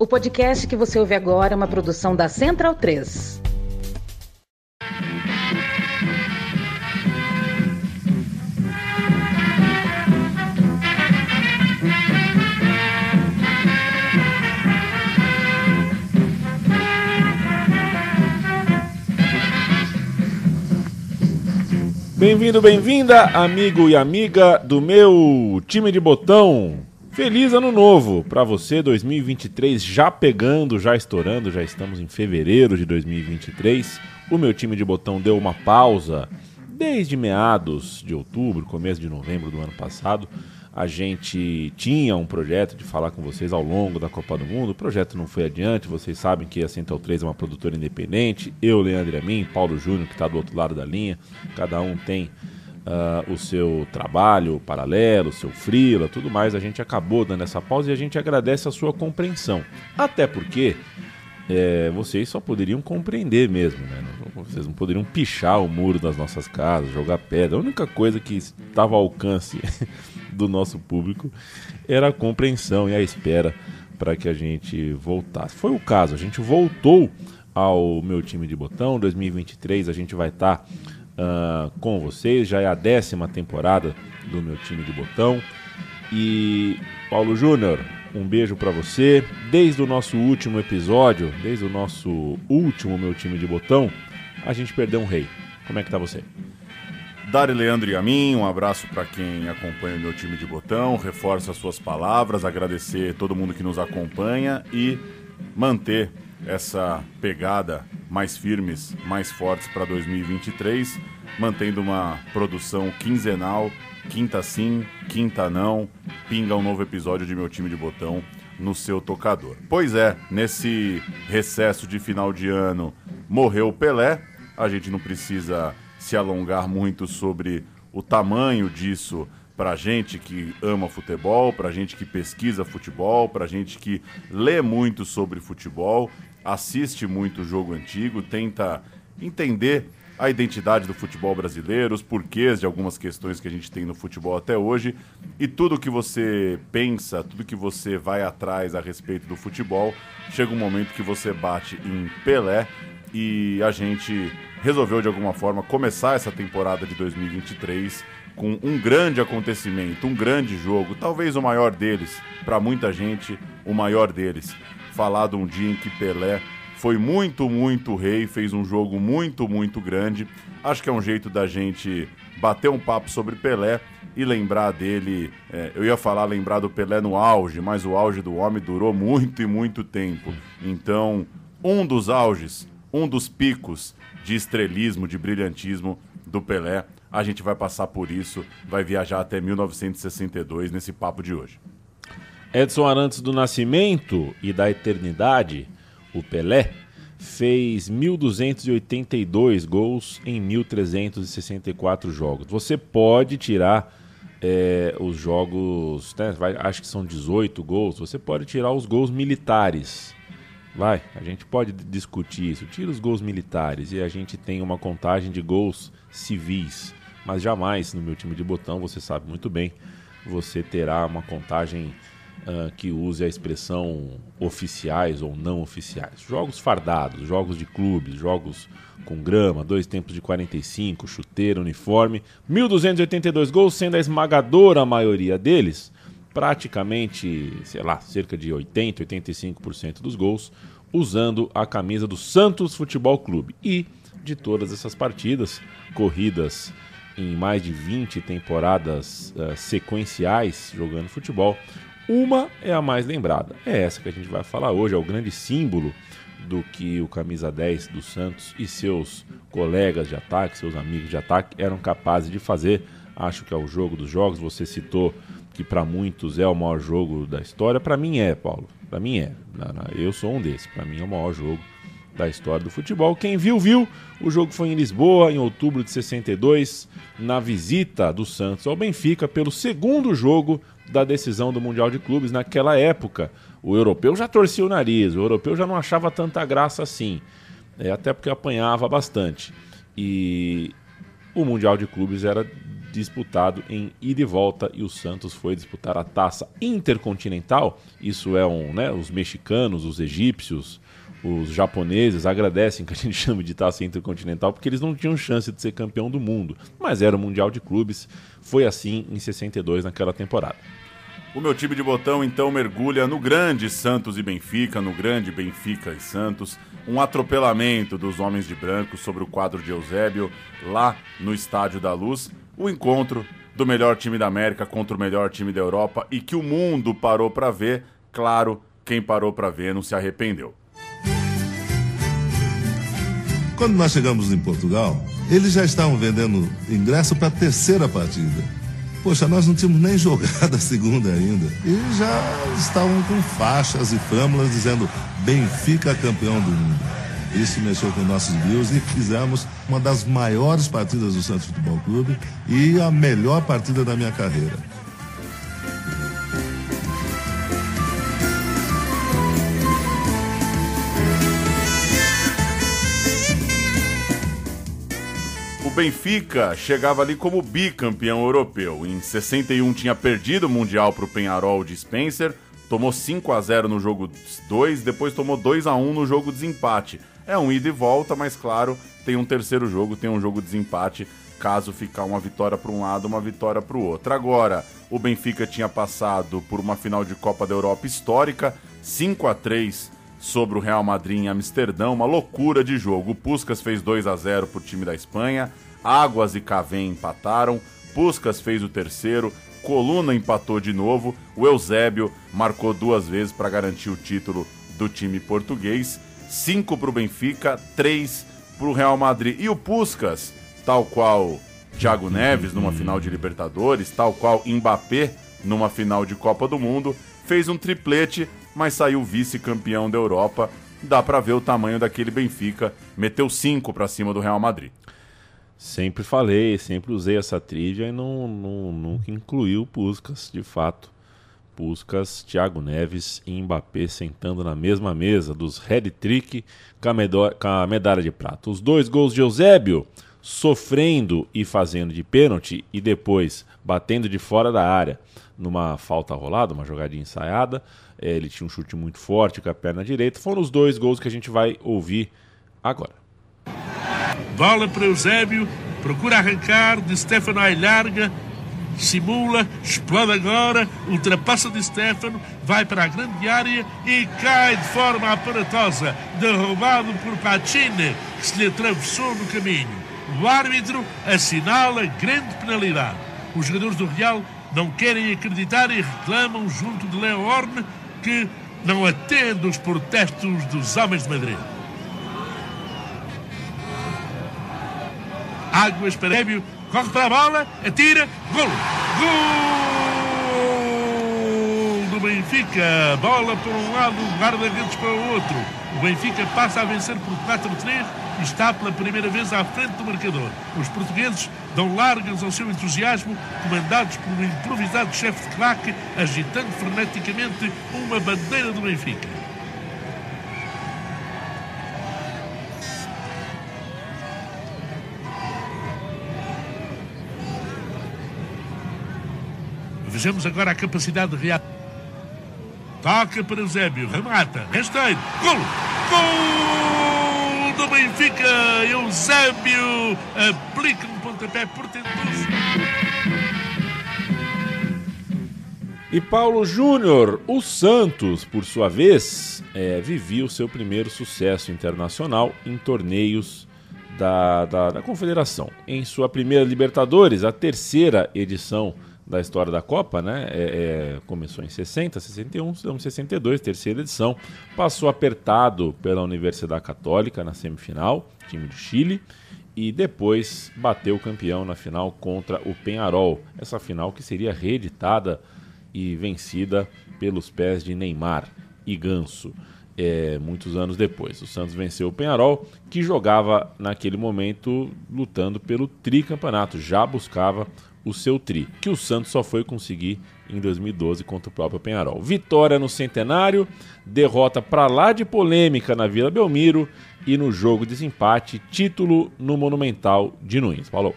O podcast que você ouve agora é uma produção da Central 3. Bem-vindo, bem-vinda, amigo e amiga do meu time de botão. Feliz ano novo para você, 2023 já pegando, já estourando, já estamos em fevereiro de 2023. O meu time de botão deu uma pausa desde meados de outubro, começo de novembro do ano passado. A gente tinha um projeto de falar com vocês ao longo da Copa do Mundo. O projeto não foi adiante. Vocês sabem que a Central 3 é uma produtora independente. Eu, Leandro a mim, Paulo Júnior, que está do outro lado da linha. Cada um tem uh, o seu trabalho paralelo, o seu freela, tudo mais. A gente acabou dando essa pausa e a gente agradece a sua compreensão. Até porque é, vocês só poderiam compreender mesmo, né? Vocês não poderiam pichar o muro das nossas casas, jogar pedra. A única coisa que estava ao alcance do nosso público era a compreensão e a espera para que a gente voltasse. Foi o caso, a gente voltou ao meu time de botão. 2023 a gente vai estar tá, uh, com vocês, já é a décima temporada do meu time de botão. E Paulo Júnior, um beijo para você. Desde o nosso último episódio, desde o nosso último meu time de botão, a gente perdeu um rei. Como é que tá você? Dari Leandro e a mim, um abraço para quem acompanha o meu time de botão, reforço as suas palavras, agradecer todo mundo que nos acompanha e manter essa pegada mais firmes, mais fortes para 2023, mantendo uma produção quinzenal, quinta sim, quinta não, pinga um novo episódio de meu time de botão no seu tocador. Pois é, nesse recesso de final de ano morreu o Pelé, a gente não precisa se alongar muito sobre o tamanho disso para gente que ama futebol, para gente que pesquisa futebol, para gente que lê muito sobre futebol, assiste muito jogo antigo, tenta entender a identidade do futebol brasileiro, os porquês de algumas questões que a gente tem no futebol até hoje e tudo que você pensa, tudo que você vai atrás a respeito do futebol, chega um momento que você bate em Pelé e a gente resolveu de alguma forma começar essa temporada de 2023 com um grande acontecimento, um grande jogo, talvez o maior deles, para muita gente, o maior deles. Falado um dia em que Pelé foi muito, muito rei, fez um jogo muito, muito grande. Acho que é um jeito da gente bater um papo sobre Pelé e lembrar dele. É, eu ia falar lembrar do Pelé no auge, mas o auge do homem durou muito e muito tempo. Então, um dos auges, um dos picos de estrelismo, de brilhantismo do Pelé. A gente vai passar por isso, vai viajar até 1962 nesse papo de hoje. Edson Arantes do Nascimento e da Eternidade, o Pelé, fez 1.282 gols em 1.364 jogos. Você pode tirar é, os jogos, né, vai, acho que são 18 gols, você pode tirar os gols militares Vai, a gente pode discutir isso. Tira os gols militares e a gente tem uma contagem de gols civis. Mas jamais no meu time de botão, você sabe muito bem, você terá uma contagem uh, que use a expressão oficiais ou não oficiais. Jogos fardados, jogos de clubes, jogos com grama, dois tempos de 45, chuteiro, uniforme. 1.282 gols, sendo a esmagadora maioria deles praticamente, sei lá, cerca de 80, 85% dos gols usando a camisa do Santos Futebol Clube. E de todas essas partidas, corridas em mais de 20 temporadas uh, sequenciais jogando futebol, uma é a mais lembrada. É essa que a gente vai falar hoje, é o grande símbolo do que o camisa 10 do Santos e seus colegas de ataque, seus amigos de ataque eram capazes de fazer. Acho que é o jogo dos jogos, você citou que para muitos é o maior jogo da história, para mim é, Paulo. Para mim é. Eu sou um desses. Para mim é o maior jogo da história do futebol. Quem viu, viu. O jogo foi em Lisboa, em outubro de 62, na visita do Santos ao Benfica, pelo segundo jogo da decisão do Mundial de Clubes. Naquela época, o europeu já torcia o nariz, o europeu já não achava tanta graça assim, é, até porque apanhava bastante. E o Mundial de Clubes era disputado em ida e volta e o Santos foi disputar a taça intercontinental. Isso é um, né, os mexicanos, os egípcios, os japoneses agradecem que a gente chama de taça intercontinental porque eles não tinham chance de ser campeão do mundo, mas era o mundial de clubes. Foi assim em 62 naquela temporada. O meu time de botão então mergulha no grande Santos e Benfica, no grande Benfica e Santos, um atropelamento dos homens de branco sobre o quadro de Eusébio lá no Estádio da Luz, o encontro do melhor time da América contra o melhor time da Europa e que o mundo parou para ver, claro, quem parou para ver não se arrependeu. Quando nós chegamos em Portugal, eles já estavam vendendo ingresso para a terceira partida. Poxa, nós não tínhamos nem jogado a segunda ainda. E já estavam com faixas e flâmulas dizendo Benfica campeão do mundo. Isso mexeu com nossos views e fizemos uma das maiores partidas do Santos Futebol Clube e a melhor partida da minha carreira. Benfica chegava ali como bicampeão europeu. Em 61 tinha perdido o Mundial para o Penharol de Spencer, tomou 5 a 0 no jogo 2, depois tomou 2 a 1 no jogo de desempate. É um ida e volta, mas claro, tem um terceiro jogo, tem um jogo de desempate, caso ficar uma vitória para um lado, uma vitória para o outro. Agora, o Benfica tinha passado por uma final de Copa da Europa histórica, 5 a 3 sobre o Real Madrid em Amsterdã, uma loucura de jogo. O Puskas fez 2 a 0 para o time da Espanha. Águas e Cavém empataram, Puscas fez o terceiro, Coluna empatou de novo, o Eusébio marcou duas vezes para garantir o título do time português. Cinco para o Benfica, três para o Real Madrid. E o Puscas, tal qual Thiago Neves numa final de Libertadores, tal qual Mbappé numa final de Copa do Mundo, fez um triplete, mas saiu vice-campeão da Europa. Dá para ver o tamanho daquele Benfica, meteu cinco para cima do Real Madrid. Sempre falei, sempre usei essa trilha e não, não, nunca incluí o Puskas, de fato. Puskas, Thiago Neves e Mbappé sentando na mesma mesa dos Red Trick com a, com a medalha de prata. Os dois gols de Eusébio, sofrendo e fazendo de pênalti e depois batendo de fora da área numa falta rolada, uma jogadinha ensaiada. É, ele tinha um chute muito forte com a perna direita. Foram os dois gols que a gente vai ouvir agora. Bola para Eusébio, procura arrancar, de Stefano aí larga, simula, explode agora, ultrapassa de Stefano, vai para a grande área e cai de forma aparatosa, derrubado por Pacini, que se lhe atravessou no caminho. O árbitro assinala grande penalidade. Os jogadores do Real não querem acreditar e reclamam junto de Leo Horne que não atende os protestos dos homens de Madrid. Águas Parébio, corre para a bola, atira, gol! Gol do Benfica! Bola para um lado, guarda-redes para o outro. O Benfica passa a vencer por 4-3 e está pela primeira vez à frente do marcador. Os portugueses dão largas ao seu entusiasmo, comandados por um improvisado chefe de claque, agitando freneticamente uma bandeira do Benfica. Vejamos agora a capacidade de reação. Toca para Eusébio, remata, rasteiro, gol! Gol do Benfica! Eusébio aplica um pontapé portentoso. E Paulo Júnior, o Santos, por sua vez, é, vivia o seu primeiro sucesso internacional em torneios da, da, da Confederação. Em sua primeira Libertadores, a terceira edição da história da Copa, né? É, é, começou em 60, 61, estamos em 62, terceira edição. Passou apertado pela Universidade Católica na semifinal, time do Chile, e depois bateu o campeão na final contra o Penharol. Essa final que seria reeditada e vencida pelos pés de Neymar e Ganso. É, muitos anos depois. O Santos venceu o Penharol, que jogava naquele momento lutando pelo tricampeonato, já buscava o seu tri, que o Santos só foi conseguir em 2012 contra o próprio Penharol. Vitória no Centenário, derrota para lá de polêmica na Vila Belmiro e no jogo de desempate, título no Monumental de Nunes. Falou.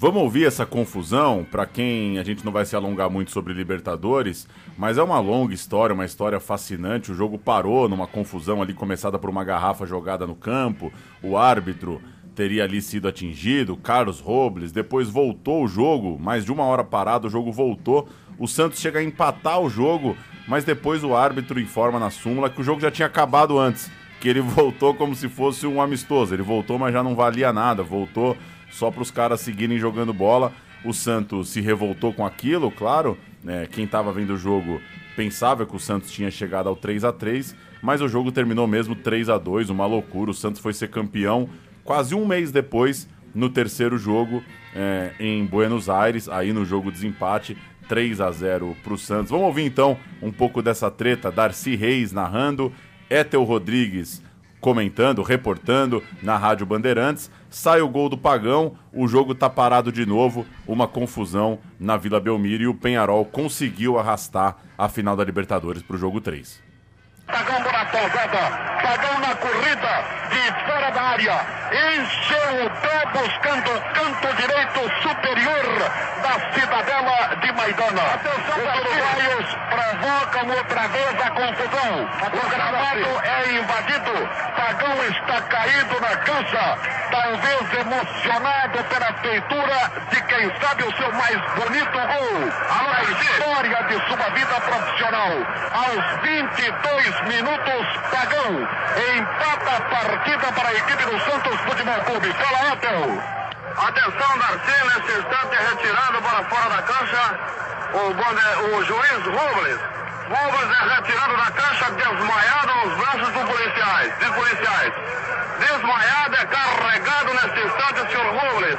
Vamos ouvir essa confusão, para quem a gente não vai se alongar muito sobre Libertadores, mas é uma longa história, uma história fascinante. O jogo parou numa confusão ali começada por uma garrafa jogada no campo, o árbitro teria ali sido atingido, Carlos Robles, depois voltou o jogo, mais de uma hora parado, o jogo voltou. O Santos chega a empatar o jogo, mas depois o árbitro informa na súmula que o jogo já tinha acabado antes, que ele voltou como se fosse um amistoso. Ele voltou, mas já não valia nada, voltou só para os caras seguirem jogando bola. O Santos se revoltou com aquilo, claro. Né? Quem estava vendo o jogo pensava que o Santos tinha chegado ao 3 a 3 mas o jogo terminou mesmo 3 a 2 uma loucura. O Santos foi ser campeão quase um mês depois, no terceiro jogo, é, em Buenos Aires, aí no jogo de desempate, 3 a 0 para o Santos. Vamos ouvir então um pouco dessa treta, Darcy Reis narrando, Etel Rodrigues comentando, reportando na Rádio Bandeirantes. Sai o gol do Pagão, o jogo tá parado de novo, uma confusão na Vila Belmiro e o Penharol conseguiu arrastar a final da Libertadores para o jogo 3. Pagão na posada, Pagão na corrida, de fora da área, encheu o pé buscando o canto direito superior da cidadela de Maidana. Os uruguaios provocam outra vez a confusão. O gramado é invadido, Pagão está caído na cancha, talvez emocionado pela feitura de quem sabe o seu mais bonito gol. A história de sua vida profissional. Aos 22 minutos, Pagão empata a partida para a equipe do Santos Futebol Clube. Fala, Apple. Atenção, Darcy, nesse instante retirado para fora da cancha o, bonde, o juiz Robles. Robles é retirado da cancha desmaiado aos braços dos policiais, dos policiais. Desmaiado é carregado nesse instante o senhor Robles.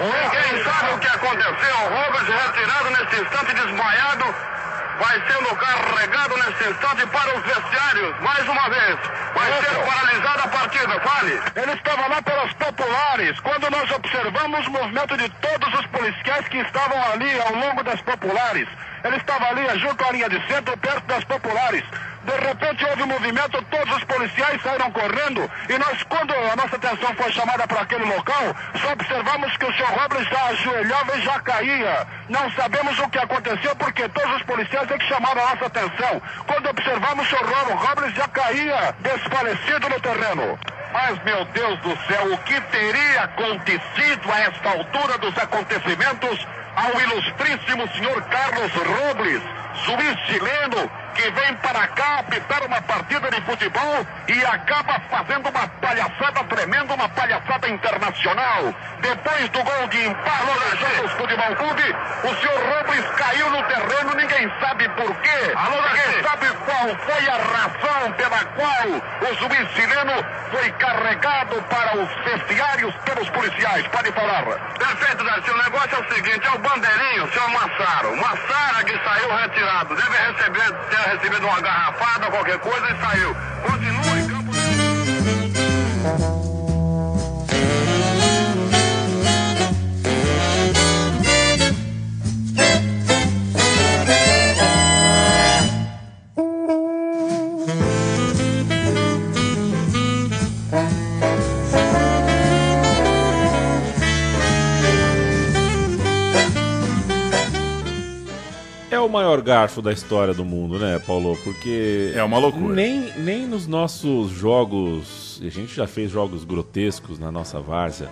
Ninguém sabe o que aconteceu. O Robles retirado nesse instante desmaiado vai sendo carregado nesse instante para os vestiários, mais uma vez. Vai ser paralisada a partida, fale. Ele estava lá pelas populares, quando nós observamos o movimento de todos os policiais que estavam ali ao longo das populares. Ele estava ali junto à linha de centro, perto das populares. De repente houve um movimento, todos os policiais saíram correndo e nós, quando a nossa atenção foi chamada para aquele local, só observamos que o senhor Robles já ajoelhava e já caía. Não sabemos o que aconteceu porque todos os policiais é que chamaram a nossa atenção. Quando observamos o senhor Robles já caía desfalecido no terreno. Mas, meu Deus do céu, o que teria acontecido a esta altura dos acontecimentos ao ilustríssimo senhor Carlos Robles, juiz chileno, que vem para cá apitar uma partida de futebol e acaba fazendo uma palhaçada tremenda, uma palhaçada internacional. Depois do gol de empate do Santos Futebol Clube, o senhor Robles caiu no terreno, ninguém sabe por quê. ninguém sabe qual foi a razão pela qual o juiz chileno foi carregado para os vestiários pelos policiais. Pode falar. Perfeito, Darcy. O negócio é o seguinte, é o bandeirinho, o senhor Massaro. Massara que saiu retirado. Deve receber, ter recebido uma garrafada, qualquer coisa e saiu. Continua em campo. Maior garfo da história do mundo, né, Paulo? Porque. É uma loucura. Nem, nem nos nossos jogos. A gente já fez jogos grotescos na nossa várzea,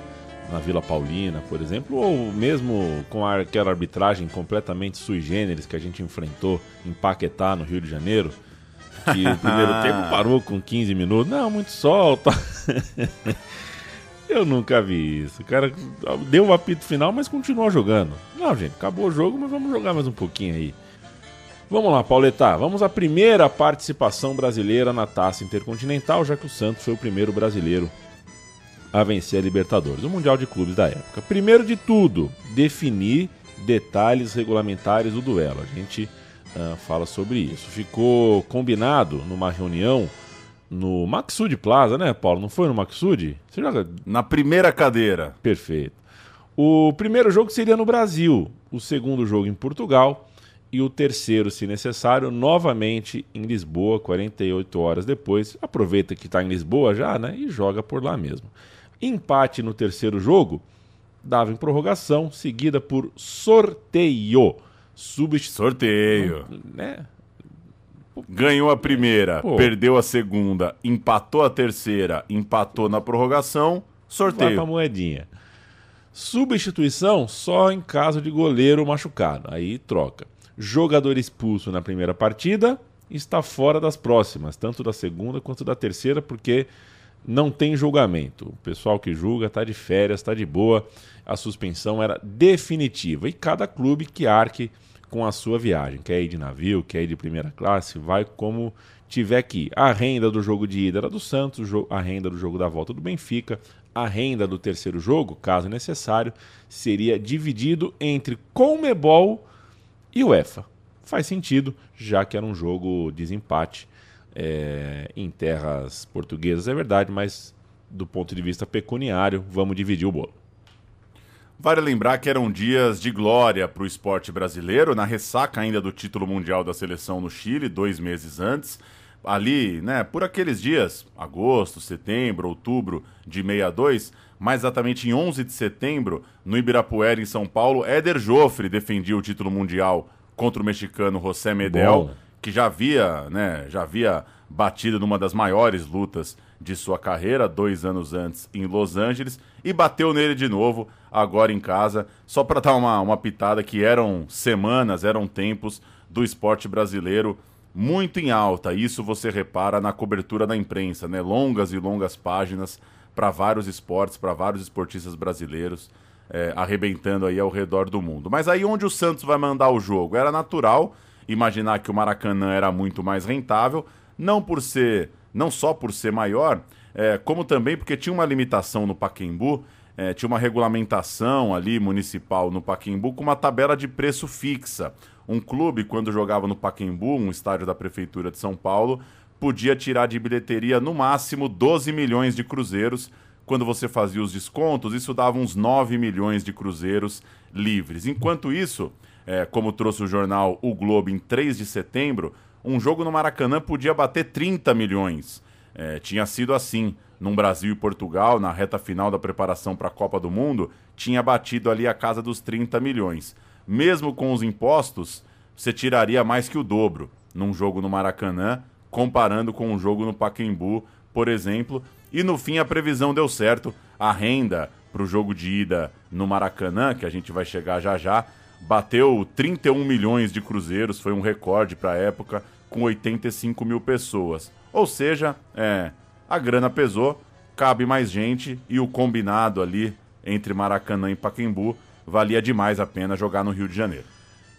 na Vila Paulina, por exemplo, ou mesmo com aquela arbitragem completamente sui generis que a gente enfrentou em Paquetá, no Rio de Janeiro. Que o primeiro tempo parou com 15 minutos. Não, muito solto. Eu nunca vi isso. O cara deu o apito final, mas continuou jogando. Não, gente, acabou o jogo, mas vamos jogar mais um pouquinho aí. Vamos lá, Pauleta. Vamos à primeira participação brasileira na Taça Intercontinental, já que o Santos foi o primeiro brasileiro a vencer a Libertadores, o Mundial de Clubes da época. Primeiro de tudo, definir detalhes regulamentares do duelo. A gente ah, fala sobre isso. Ficou combinado numa reunião no Maxud Plaza, né, Paulo? Não foi no Maxud? Joga Na primeira cadeira. Perfeito. O primeiro jogo seria no Brasil, o segundo jogo em Portugal e o terceiro, se necessário, novamente em Lisboa, 48 horas depois. Aproveita que está em Lisboa já, né? E joga por lá mesmo. Empate no terceiro jogo dava em prorrogação, seguida por sorteio. Substituição. Sorteio. Né? Ganhou a primeira, Pô. perdeu a segunda, empatou a terceira, empatou na prorrogação, Vai pra sorteio. moedinha. Substituição só em caso de goleiro machucado. Aí troca. Jogador expulso na primeira partida está fora das próximas, tanto da segunda quanto da terceira, porque não tem julgamento. O pessoal que julga está de férias, está de boa. A suspensão era definitiva. E cada clube que arque com a sua viagem. Quer ir de navio, quer ir de primeira classe, vai como tiver que ir. A renda do jogo de ida era do Santos, a renda do jogo da volta do Benfica, a renda do terceiro jogo, caso necessário, seria dividido entre Conmebol e UEFA. Faz sentido, já que era um jogo desempate é, em terras portuguesas, é verdade, mas do ponto de vista pecuniário, vamos dividir o bolo. Vale lembrar que eram dias de glória para o esporte brasileiro, na ressaca ainda do título mundial da seleção no Chile, dois meses antes. Ali, né, por aqueles dias, agosto, setembro, outubro de 62, mais exatamente em 11 de setembro, no Ibirapuera, em São Paulo, Éder Joffre defendia o título mundial contra o mexicano José Medel, que já havia, né, já havia batido numa das maiores lutas de sua carreira, dois anos antes em Los Angeles, e bateu nele de novo, agora em casa, só para dar uma, uma pitada que eram semanas, eram tempos do esporte brasileiro muito em alta. Isso você repara na cobertura da imprensa, né? Longas e longas páginas para vários esportes, para vários esportistas brasileiros, é, arrebentando aí ao redor do mundo. Mas aí onde o Santos vai mandar o jogo? Era natural imaginar que o Maracanã era muito mais rentável, não por ser, não só por ser maior, é, como também porque tinha uma limitação no Paquembu, é, tinha uma regulamentação ali municipal no Paquembu com uma tabela de preço fixa. Um clube, quando jogava no Paquembu, um estádio da Prefeitura de São Paulo, podia tirar de bilheteria no máximo 12 milhões de cruzeiros. Quando você fazia os descontos, isso dava uns 9 milhões de cruzeiros livres. Enquanto isso, é, como trouxe o jornal O Globo em 3 de setembro, um jogo no Maracanã podia bater 30 milhões. É, tinha sido assim num Brasil e Portugal, na reta final da preparação para a Copa do Mundo, tinha batido ali a casa dos 30 milhões. Mesmo com os impostos, você tiraria mais que o dobro num jogo no Maracanã, comparando com um jogo no Pacaembu, por exemplo. E no fim a previsão deu certo. A renda para o jogo de ida no Maracanã, que a gente vai chegar já já, bateu 31 milhões de cruzeiros, foi um recorde para a época, com 85 mil pessoas. Ou seja, é, a grana pesou, cabe mais gente e o combinado ali entre Maracanã e Pacaembu valia demais a pena jogar no Rio de Janeiro.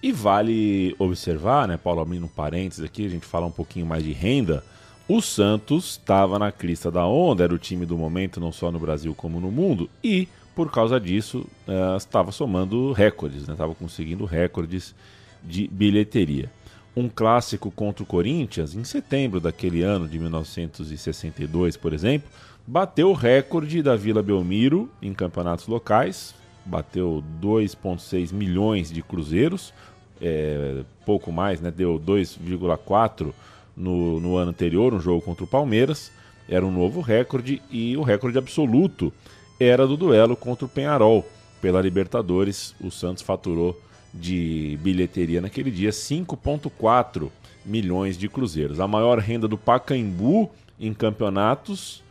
E vale observar, né, Paulo, abrindo um parênteses aqui, a gente fala um pouquinho mais de renda. O Santos estava na crista da onda, era o time do momento, não só no Brasil como no mundo, e por causa disso eh, estava somando recordes, estava conseguindo recordes de bilheteria. Um clássico contra o Corinthians, em setembro daquele ano de 1962, por exemplo, bateu o recorde da Vila Belmiro em campeonatos locais, bateu 2,6 milhões de cruzeiros, é, pouco mais, né? deu 2,4 no, no ano anterior, um jogo contra o Palmeiras. Era um novo recorde e o recorde absoluto era do duelo contra o Penharol pela Libertadores. O Santos faturou de bilheteria naquele dia 5,4 milhões de cruzeiros. A maior renda do Pacaembu em campeonatos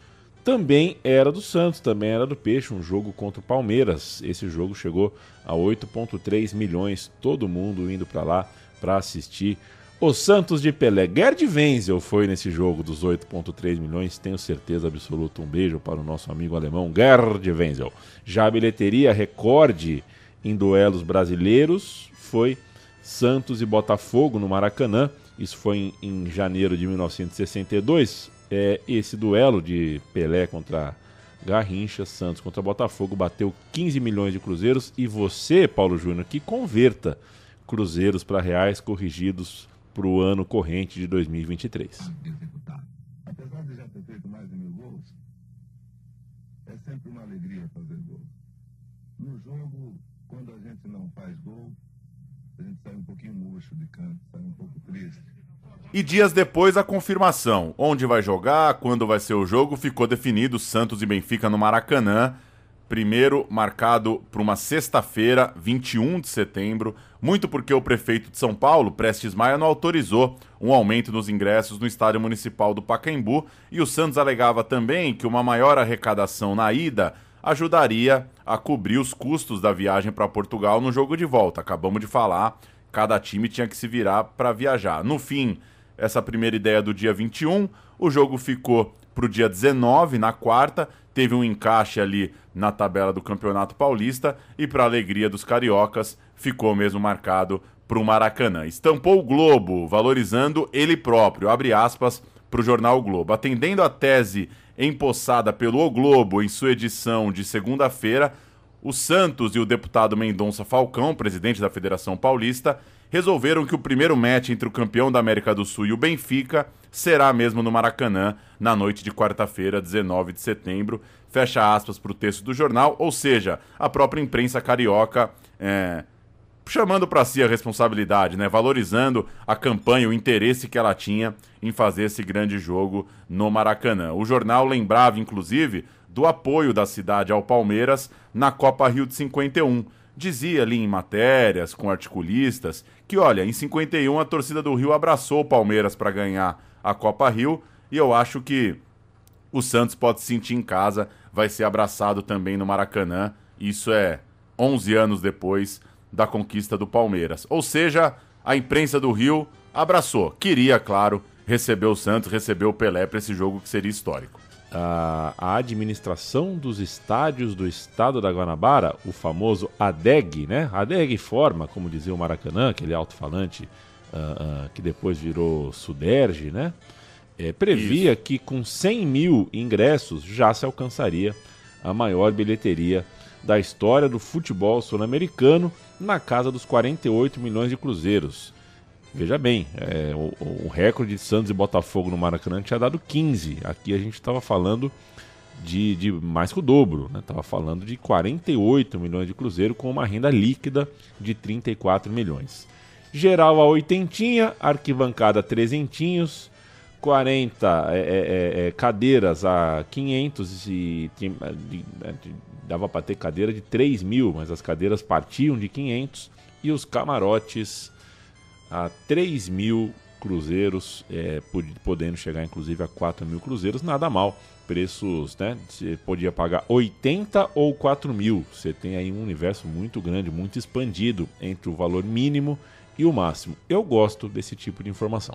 também era do Santos, também era do Peixe, um jogo contra o Palmeiras. Esse jogo chegou a 8,3 milhões, todo mundo indo para lá para assistir. O Santos de Pelé, Gerd Wenzel foi nesse jogo dos 8,3 milhões, tenho certeza absoluta. Um beijo para o nosso amigo alemão Gerd Wenzel. Já a bilheteria recorde em duelos brasileiros foi Santos e Botafogo no Maracanã. Isso foi em, em janeiro de 1962 é, esse duelo de Pelé contra Garrincha, Santos contra Botafogo, bateu 15 milhões de cruzeiros. E você, Paulo Júnior, que converta cruzeiros para reais corrigidos para o ano corrente de 2023. Apesar de já ter feito mais de mil gols, é sempre uma alegria fazer gol. No jogo, quando a gente não faz gol, a gente sai um pouquinho murcho de canto, sai um pouco triste. E dias depois a confirmação. Onde vai jogar, quando vai ser o jogo, ficou definido Santos e Benfica no Maracanã. primeiro marcado para uma sexta-feira, 21 de setembro, muito porque o prefeito de São Paulo, Prestes Maia, não autorizou um aumento nos ingressos no estádio municipal do Pacaembu, e o Santos alegava também que uma maior arrecadação na ida ajudaria a cobrir os custos da viagem para Portugal no jogo de volta. Acabamos de falar, cada time tinha que se virar para viajar. No fim, essa primeira ideia do dia 21, o jogo ficou para o dia 19, na quarta, teve um encaixe ali na tabela do Campeonato Paulista e, para alegria dos cariocas, ficou mesmo marcado para o Maracanã. Estampou o Globo, valorizando ele próprio, abre aspas, para o jornal o Globo. Atendendo a tese empossada pelo O Globo em sua edição de segunda-feira, o Santos e o deputado Mendonça Falcão, presidente da Federação Paulista, resolveram que o primeiro match entre o campeão da América do Sul e o Benfica será mesmo no Maracanã, na noite de quarta-feira, 19 de setembro. Fecha aspas para o texto do jornal, ou seja, a própria imprensa carioca é, chamando para si a responsabilidade, né? valorizando a campanha, o interesse que ela tinha em fazer esse grande jogo no Maracanã. O jornal lembrava, inclusive, do apoio da cidade ao Palmeiras na Copa Rio de 51. Dizia ali em matérias com articulistas que, olha, em 51 a torcida do Rio abraçou o Palmeiras para ganhar a Copa Rio e eu acho que o Santos pode se sentir em casa, vai ser abraçado também no Maracanã. Isso é 11 anos depois da conquista do Palmeiras. Ou seja, a imprensa do Rio abraçou. Queria, claro, receber o Santos, receber o Pelé para esse jogo que seria histórico. A, a, administração dos estádios do estado da Guanabara, o famoso ADEG, né? ADEG forma, como dizia o Maracanã, aquele alto-falante uh, uh, que depois virou Suderge, né? É, previa Isso. que com 100 mil ingressos já se alcançaria a maior bilheteria da história do futebol sul-americano, na casa dos 48 milhões de cruzeiros. Veja bem, é, o, o, recorde de Santos e Botafogo no Maracanã tinha dado 15. Aqui a gente estava falando de, de, mais que o dobro, estava né? falando de 48 milhões de cruzeiro com uma renda líquida de 34 milhões. Geral a oitentinha, arquibancada trezentinhos, 40 é, é, é, é, cadeiras a 500 e dava para ter cadeira de 3 mil, mas as cadeiras partiam de 500 e os camarotes a 3 mil cruzeiros, é, podendo chegar inclusive a 4 mil cruzeiros, nada mal. Preços, né? Você podia pagar 80 ou 4 mil. Você tem aí um universo muito grande, muito expandido entre o valor mínimo e o máximo. Eu gosto desse tipo de informação.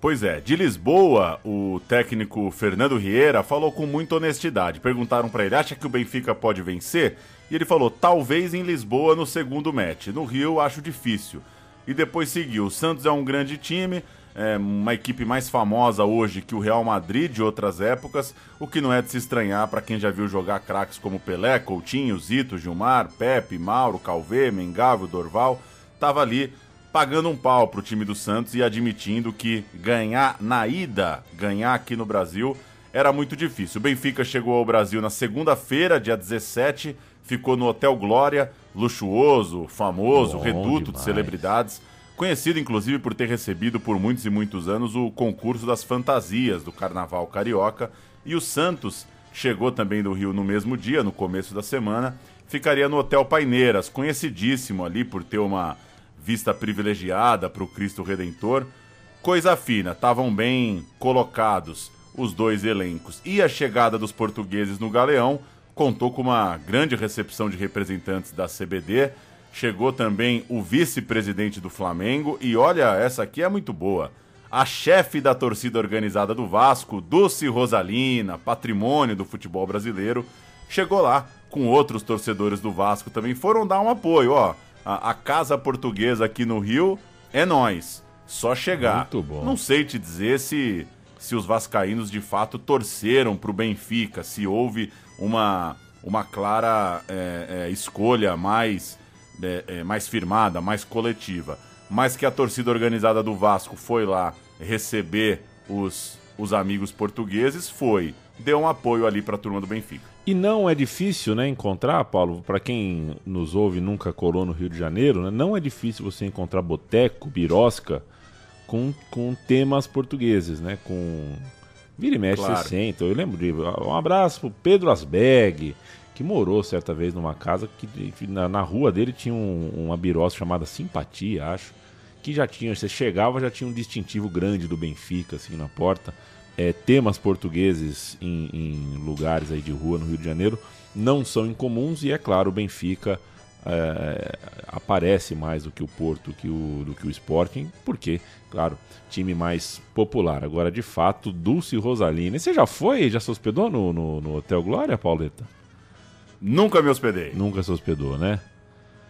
Pois é, de Lisboa, o técnico Fernando Rieira falou com muita honestidade. Perguntaram para ele: acha que o Benfica pode vencer? E ele falou: talvez em Lisboa no segundo match. No Rio, acho difícil. E depois seguiu: o Santos é um grande time, é uma equipe mais famosa hoje que o Real Madrid de outras épocas, o que não é de se estranhar para quem já viu jogar craques como Pelé, Coutinho, Zito, Gilmar, Pepe, Mauro, Calvê, Mengavo, Dorval. Tava ali pagando um pau pro time do Santos e admitindo que ganhar na ida, ganhar aqui no Brasil, era muito difícil. O Benfica chegou ao Brasil na segunda-feira, dia 17, ficou no Hotel Glória, luxuoso, famoso, Bom reduto demais. de celebridades, conhecido inclusive por ter recebido por muitos e muitos anos o concurso das fantasias do Carnaval Carioca. E o Santos chegou também do Rio no mesmo dia, no começo da semana, ficaria no Hotel Paineiras, conhecidíssimo ali por ter uma vista privilegiada para o Cristo Redentor. Coisa fina, estavam bem colocados os dois elencos. E a chegada dos portugueses no Galeão contou com uma grande recepção de representantes da CBD. Chegou também o vice-presidente do Flamengo. E olha, essa aqui é muito boa. A chefe da torcida organizada do Vasco, Dulce Rosalina, patrimônio do futebol brasileiro, chegou lá com outros torcedores do Vasco também. Foram dar um apoio, ó a, a casa portuguesa aqui no Rio é nós. Só chegar. Muito bom. Não sei te dizer se, se os vascaínos de fato torceram para o Benfica, se houve uma, uma clara é, é, escolha mais, é, é, mais firmada, mais coletiva. Mas que a torcida organizada do Vasco foi lá receber os, os amigos portugueses, foi. Deu um apoio ali para a turma do Benfica. E não é difícil né, encontrar, Paulo, para quem nos ouve e nunca colou no Rio de Janeiro, né, não é difícil você encontrar boteco, birosca com, com temas portugueses, né, com Vira e mexe Claro. você senta. Eu lembro de. Um abraço pro Pedro Asberg, que morou certa vez numa casa que na, na rua dele tinha um, uma birosca chamada Simpatia, acho. Que já tinha, você chegava, já tinha um distintivo grande do Benfica, assim, na porta. É, temas portugueses em, em lugares aí de rua no Rio de Janeiro não são incomuns e, é claro, o Benfica é, aparece mais do que o Porto, que o, do que o Sporting, porque, claro, time mais popular. Agora, de fato, Dulce Rosalina. Você já foi, já se hospedou no, no, no Hotel Glória, Pauleta? Nunca me hospedei. Nunca se hospedou, né?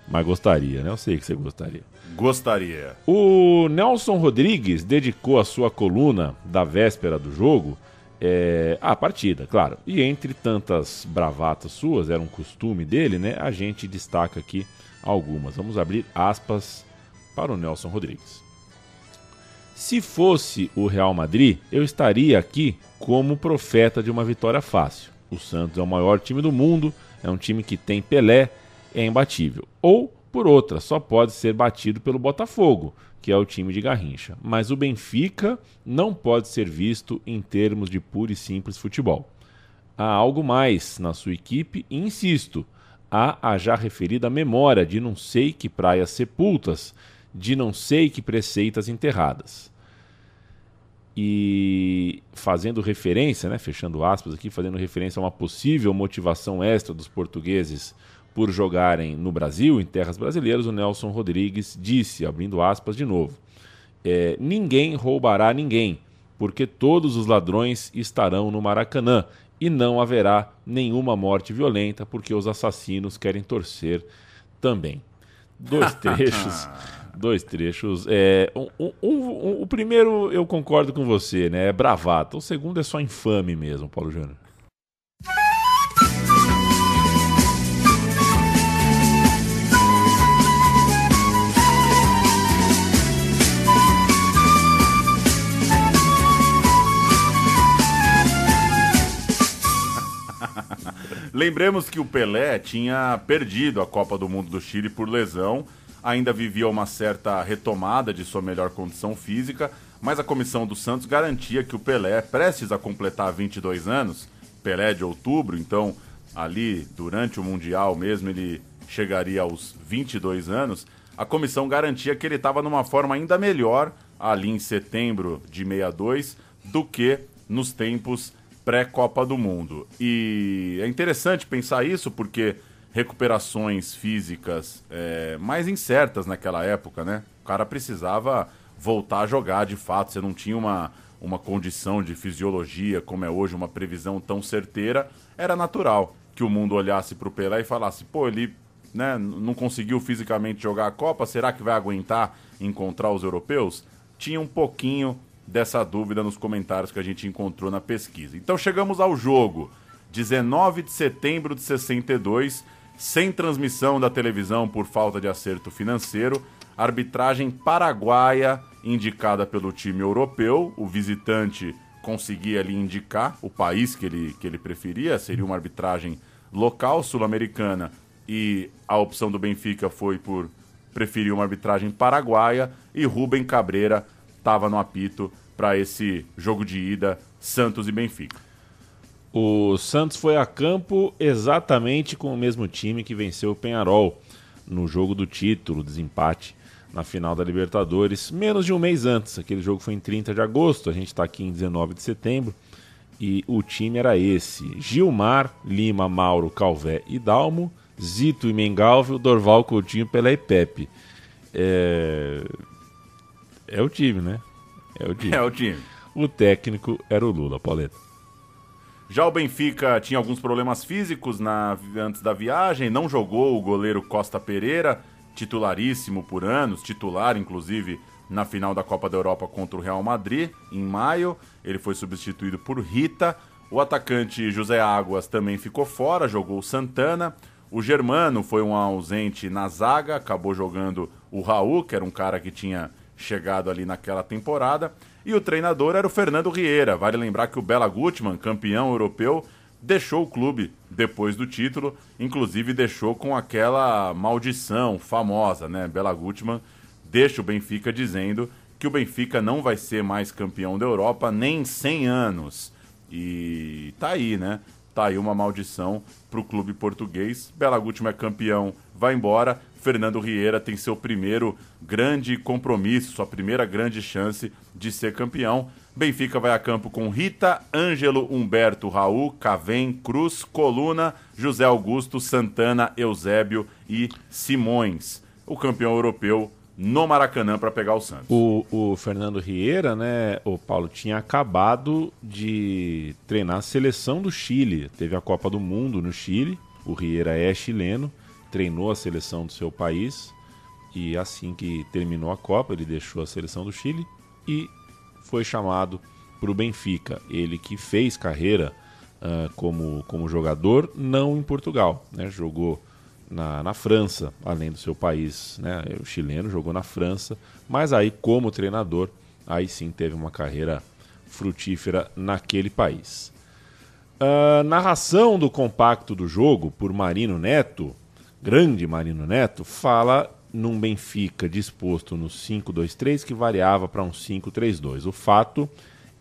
Mas gostaria, né? Eu sei que você gostaria. Gostaria. O Nelson Rodrigues dedicou a sua coluna da véspera do jogo é, à partida, claro. E entre tantas bravatas suas, era um costume dele, né? A gente destaca aqui algumas. Vamos abrir aspas para o Nelson Rodrigues. Se fosse o Real Madrid, eu estaria aqui como profeta de uma vitória fácil. O Santos é o maior time do mundo, é um time que tem Pelé, é imbatível. Ou, por outra, só pode ser batido pelo Botafogo, que é o time de Garrincha. Mas o Benfica não pode ser visto em termos de puro e simples futebol. Há algo mais na sua equipe e insisto, há a já referida memória de não sei que praias sepultas, de não sei que preceitas enterradas. E fazendo referência, né, fechando aspas aqui, fazendo referência a uma possível motivação extra dos portugueses por jogarem no Brasil, em terras brasileiras, o Nelson Rodrigues disse, abrindo aspas de novo: é, ninguém roubará ninguém, porque todos os ladrões estarão no Maracanã e não haverá nenhuma morte violenta, porque os assassinos querem torcer também. Dois trechos. dois trechos. É, um, um, um, o primeiro eu concordo com você, né? É bravata. O segundo é só infame mesmo, Paulo Júnior. Lembremos que o Pelé tinha perdido a Copa do Mundo do Chile por lesão, ainda vivia uma certa retomada de sua melhor condição física, mas a comissão do Santos garantia que o Pelé, prestes a completar 22 anos, Pelé de outubro, então ali durante o Mundial mesmo ele chegaria aos 22 anos, a comissão garantia que ele estava numa forma ainda melhor ali em setembro de 62 do que nos tempos pré-Copa do Mundo. E é interessante pensar isso porque recuperações físicas é, mais incertas naquela época, né? O cara precisava voltar a jogar de fato, você não tinha uma, uma condição de fisiologia como é hoje, uma previsão tão certeira. Era natural que o mundo olhasse para o Pelé e falasse: pô, ele né, não conseguiu fisicamente jogar a Copa, será que vai aguentar encontrar os europeus? Tinha um pouquinho dessa dúvida nos comentários que a gente encontrou na pesquisa. Então chegamos ao jogo, 19 de setembro de 62, sem transmissão da televisão por falta de acerto financeiro, arbitragem paraguaia indicada pelo time europeu, o visitante conseguia ali indicar o país que ele, que ele preferia, seria uma arbitragem local sul-americana e a opção do Benfica foi por preferir uma arbitragem paraguaia e Rubem Cabreira estava no apito para esse jogo de ida Santos e Benfica. O Santos foi a campo exatamente com o mesmo time que venceu o Penharol no jogo do título, desempate na final da Libertadores, menos de um mês antes. Aquele jogo foi em 30 de agosto, a gente está aqui em 19 de setembro. E o time era esse: Gilmar, Lima, Mauro, Calvé e Dalmo, Zito e Mengalvio, Dorval, Coutinho, Pelé e Pepe. É... é o time, né? É o time. É o time. O técnico era o Lula, Pauleta. Já o Benfica tinha alguns problemas físicos na, antes da viagem, não jogou o goleiro Costa Pereira, titularíssimo por anos, titular inclusive na final da Copa da Europa contra o Real Madrid, em maio. Ele foi substituído por Rita. O atacante José Águas também ficou fora, jogou o Santana. O Germano foi um ausente na zaga, acabou jogando o Raul, que era um cara que tinha chegado ali naquela temporada. E o treinador era o Fernando Rieira. Vale lembrar que o Bela Gutmann, campeão europeu, deixou o clube depois do título, inclusive deixou com aquela maldição famosa, né? Bela Gutmann deixa o Benfica dizendo que o Benfica não vai ser mais campeão da Europa nem em 100 anos. E tá aí, né? Tá aí uma maldição pro clube português. Bela Gútimo é campeão, vai embora. Fernando Rieira tem seu primeiro grande compromisso, sua primeira grande chance de ser campeão. Benfica vai a campo com Rita, Ângelo, Humberto, Raul, Cavém, Cruz, Coluna, José Augusto, Santana, Eusébio e Simões. O campeão europeu no Maracanã para pegar o Santos. O, o, Fernando Rieira, né, o Paulo, tinha acabado de treinar a seleção do Chile. Teve a Copa do Mundo no Chile. O Rieira é chileno, treinou a seleção do seu país. E assim que terminou a Copa, ele deixou a seleção do Chile e foi chamado para o Benfica. Ele que fez carreira uh, como, como jogador, não em Portugal. Né? Jogou na, na França, além do seu país, né? o chileno jogou na França, mas aí como treinador, aí sim teve uma carreira frutífera naquele país. Uh, narração do compacto do jogo por Marino Neto, grande Marino Neto, fala num Benfica disposto no 5-2-3 que variava para um 5-3-2. O fato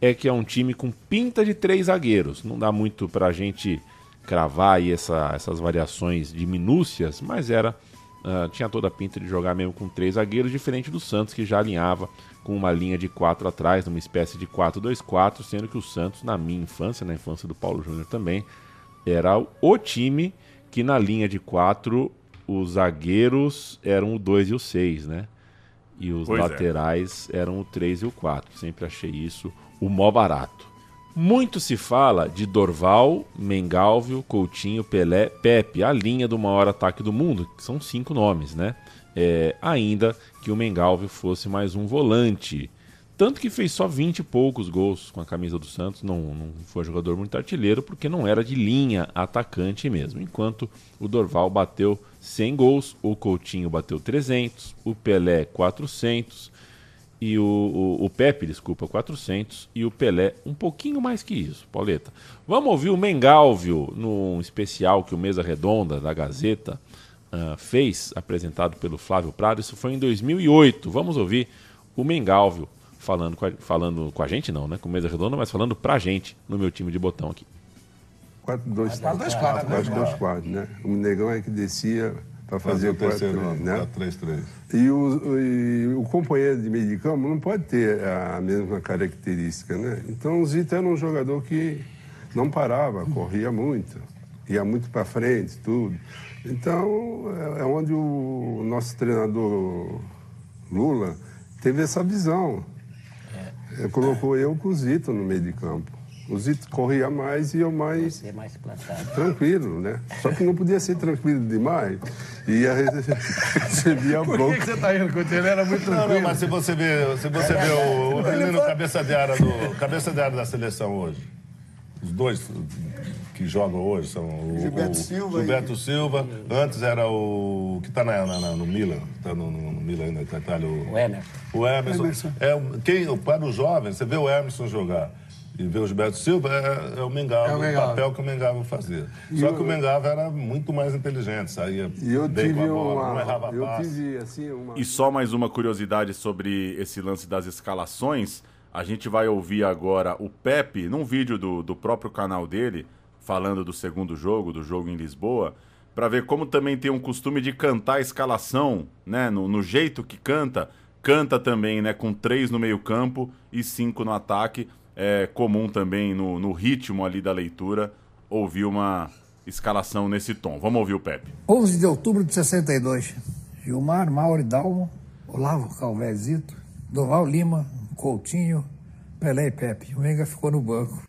é que é um time com pinta de três zagueiros. Não dá muito para a gente cravar aí essa, essas variações de minúcias, mas era uh, tinha toda a pinta de jogar mesmo com três zagueiros, diferente do Santos que já alinhava com uma linha de quatro atrás, numa espécie de 4-2-4, sendo que o Santos, na minha infância, na infância do Paulo Júnior também, era o time que na linha de quatro os zagueiros eram o 2 e o 6, né? E os pois é. laterais é. eram o 3 e o 4. Sempre achei isso o mó barato. Muito se fala de Dorval, Mengalvio, Coutinho, Pelé, Pepe, a linha do maior ataque do mundo, que são cinco nomes, né? É, ainda que o Mengalvio fosse mais um volante. Tanto que fez só 20 e poucos gols com a camisa do Santos, não, não foi jogador muito artilheiro, porque não era de linha atacante mesmo. Enquanto o Dorval bateu 100 gols, o Coutinho bateu 300, o Pelé 400, e o, o, o, Pepe, desculpa, 400 e o Pelé um pouquinho mais que isso, Pauleta. Vamos ouvir o Mengalvio num especial que o Mesa Redonda da Gazeta uh, fez, apresentado pelo Flávio Prado. Isso foi em 2008. Vamos ouvir o Mengalvio falando com a, falando com a gente, não, né? Com o Mesa Redonda, mas falando pra gente no meu time de botão aqui. 4-2-4, 4-2-4, né? O Negão é que descia para fazer o terceiro ano, né? 3-3. E o, e o companheiro de meio de campo não pode ter a mesma característica, né? Então o Zito era um jogador que não parava, corria muito, ia muito para frente, tudo. Então é, é onde o nosso treinador Lula teve essa visão. É. Colocou eu com o Zito no meio de campo. O Zito corria mais e eu mais, Você mais plantado. tranquilo, né? Só que não podia ser tranquilo demais. E a recebia Por que, que você está indo com ele? Era muito tranquilo. Não, não, mas se você vê, se você vê o, o menino cabeça de área do cabeça de área da seleção hoje, os dois que jogam hoje são o Gilberto o, Silva. Gilberto e... Silva. Antes era o que está na, na, no Milan, está no, no, no Milan ainda, na Itália. O, o Emerson. O Emerson. Emerson. É, quem, para os jovens, você vê o Emerson jogar e ver o Gilberto Silva é, é o Mengava, é o, Mengava. o, papel que o Mengava fazia. E Só eu, que o Mengava era muito mais inteligente, saía e eu bem tive com a bola, uma, não errava eu passe. Tive, assim, uma... E só mais uma curiosidade sobre esse lance das escalações. A gente vai ouvir agora o Pepe, num vídeo do, do próprio canal dele, falando do segundo jogo, do jogo em Lisboa, para ver como também tem um costume de cantar a escalação, né? No, no jeito que canta. Canta também, né? Com três no meio campo e cinco no ataque é comum também no, no ritmo ali da leitura ouvir uma escalação nesse tom. Vamos ouvir o Pepe. 11 de outubro de 62. Gilmar, Mauro Dalmo, Olavo Calvezito, Doval Lima, Coutinho, Pelé e Pepe. O Menga ficou no banco.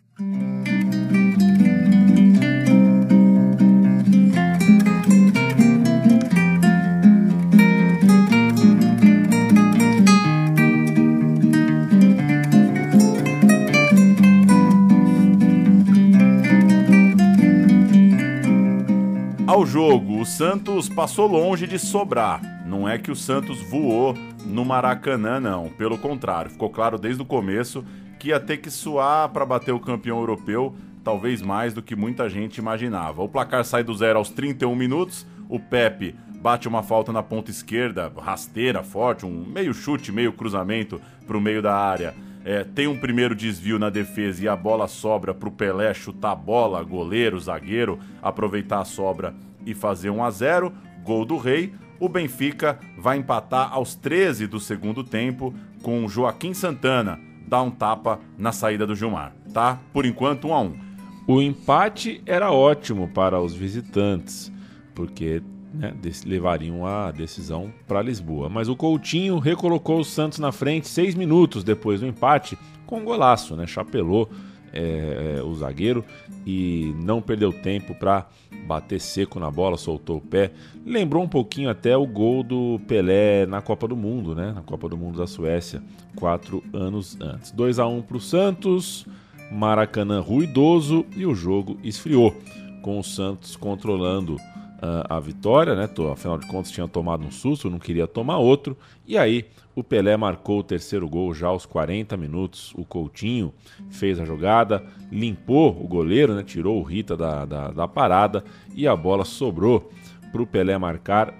Ao jogo, o Santos passou longe de sobrar. Não é que o Santos voou no Maracanã, não. Pelo contrário, ficou claro desde o começo que ia ter que suar para bater o campeão europeu, talvez mais do que muita gente imaginava. O placar sai do zero aos 31 minutos. O Pepe bate uma falta na ponta esquerda, rasteira, forte, um meio chute, meio cruzamento para o meio da área. é, tem um primeiro desvio na defesa e a bola sobra para o Pelé chutar a bola, goleiro, zagueiro, aproveitar a sobra e fazer 1 a 0 gol do Rei. O Benfica vai empatar aos 13 do segundo tempo com Joaquim Santana, dá um tapa na saída do Gilmar, tá? Por enquanto 1 a 1. O empate era ótimo para os visitantes, porque né, levariam a decisão para Lisboa. Mas o Coutinho recolocou o Santos na frente seis minutos depois do empate com um golaço, né? Chapelou é, o zagueiro e não perdeu tempo para bater seco na bola, soltou o pé. Lembrou um pouquinho até o gol do Pelé na Copa do Mundo, né? Na Copa do Mundo da Suécia, quatro anos antes. 2 a 1 para o Santos, Maracanã ruidoso e o jogo esfriou, com o Santos controlando uh, a vitória, né? Afinal de contas, tinha tomado um susto, não queria tomar outro. E aí, o Pelé marcou o terceiro gol já aos 40 minutos. O Coutinho fez a jogada, limpou o goleiro, né? tirou o Rita da, da, da parada e a bola sobrou para o Pelé marcar,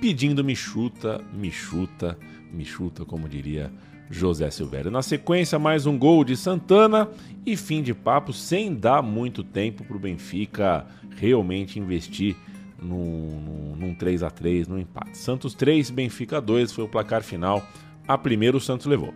pedindo me chuta, me chuta, me chuta, como diria José Silvério. Na sequência, mais um gol de Santana e fim de papo, sem dar muito tempo para o Benfica realmente investir num, num 3 a 3 no empate. Santos 3, Benfica 2 foi o placar final. A primeiro o Santos levou.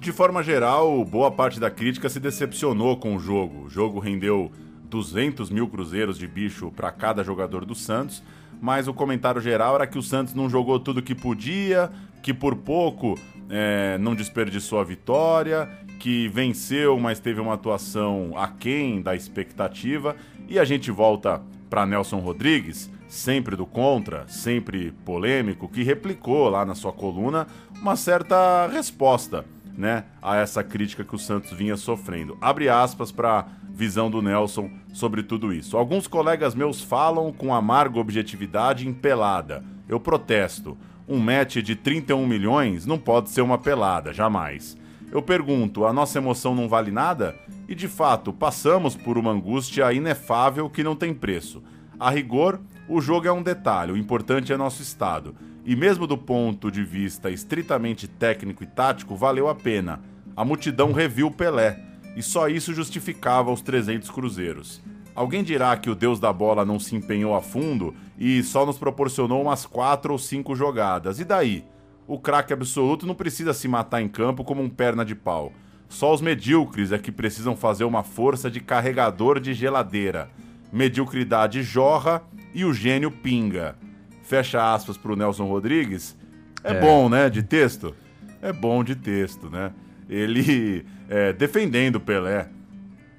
De forma geral, boa parte da crítica se decepcionou com o jogo. O jogo rendeu 200 mil cruzeiros de bicho para cada jogador do Santos, mas o comentário geral era que o Santos não jogou tudo que podia, que por pouco é, não desperdiçou a vitória, que venceu, mas teve uma atuação aquém da expectativa. E a gente volta para Nelson Rodrigues, sempre do contra, sempre polêmico, que replicou lá na sua coluna uma certa resposta, né, a essa crítica que o Santos vinha sofrendo. Abre aspas para visão do Nelson sobre tudo isso. Alguns colegas meus falam com amarga objetividade em pelada. Eu protesto. Um match de 31 milhões não pode ser uma pelada, jamais. Eu pergunto, a nossa emoção não vale nada? E de fato, passamos por uma angústia inefável que não tem preço. A rigor, o jogo é um detalhe, o importante é nosso estado. E mesmo do ponto de vista estritamente técnico e tático, valeu a pena. A multidão reviu Pelé, e só isso justificava os 300 cruzeiros. Alguém dirá que o deus da bola não se empenhou a fundo e só nos proporcionou umas quatro ou cinco jogadas. E daí? O craque absoluto não precisa se matar em campo como um perna de pau. Só os medíocres é que precisam fazer uma força de carregador de geladeira. Mediocridade jorra e o gênio pinga. Fecha aspas para o Nelson Rodrigues. É, é, bom, né? De texto? É bom de texto, né? Ele é, defendendo o Pelé,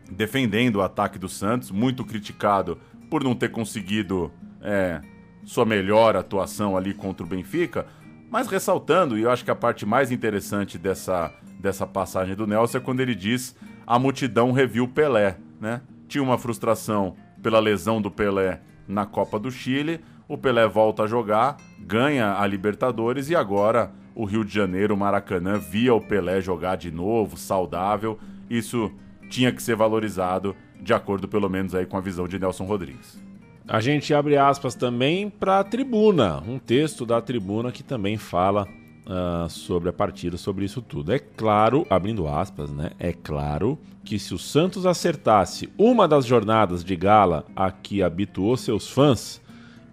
defendendo o ataque do Santos, muito criticado por não ter conseguido é, sua melhor atuação ali contra o Benfica, mas ressaltando, e eu acho que a parte mais interessante dessa dessa passagem do Nelson é quando ele diz a multidão reviu Pelé, né? Tinha uma frustração pela lesão do Pelé na Copa do Chile, o Pelé volta a jogar, ganha a Libertadores e agora o Rio de Janeiro, o Maracanã, via o Pelé jogar de novo, saudável. Isso tinha que ser valorizado, de acordo pelo menos aí com a visão de Nelson Rodrigues. A gente abre aspas também para a tribuna, um texto da tribuna que também fala uh, sobre a partida, sobre isso tudo. É claro, abrindo aspas, né? É claro que se o Santos acertasse uma das jornadas de gala a que habituou seus fãs,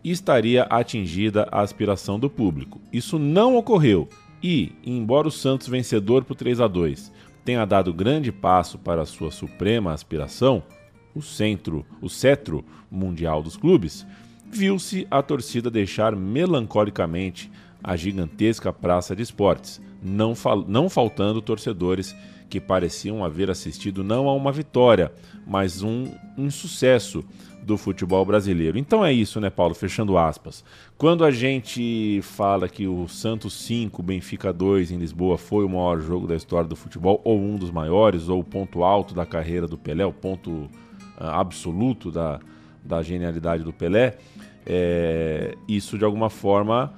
estaria atingida a aspiração do público. Isso não ocorreu e, embora o Santos vencedor por 3 a 2 tenha dado grande passo para sua suprema aspiração, o centro, o cetro mundial dos clubes, viu-se a torcida deixar melancolicamente a gigantesca praça de esportes, não, fal não faltando torcedores que pareciam haver assistido não a uma vitória, mas um insucesso do futebol brasileiro. Então é isso, né, Paulo? Fechando aspas. Quando a gente fala que o Santos 5, Benfica 2 em Lisboa foi o maior jogo da história do futebol, ou um dos maiores, ou o ponto alto da carreira do Pelé, o ponto uh, absoluto da, da genialidade do Pelé, é, isso de alguma forma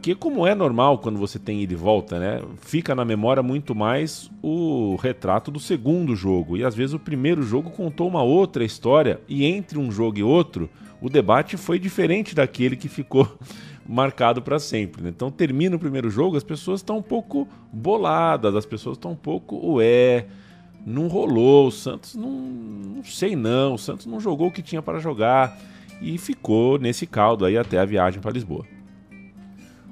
que como é normal quando você tem ida e volta, né? Fica na memória muito mais o retrato do segundo jogo. E às vezes o primeiro jogo contou uma outra história, e entre um jogo e outro, o debate foi diferente daquele que ficou marcado para sempre. Né? Então termina o primeiro jogo, as pessoas estão um pouco boladas, as pessoas estão um pouco, ué, não rolou, o Santos não, não sei não, o Santos não jogou o que tinha para jogar e ficou nesse caldo aí até a viagem para Lisboa.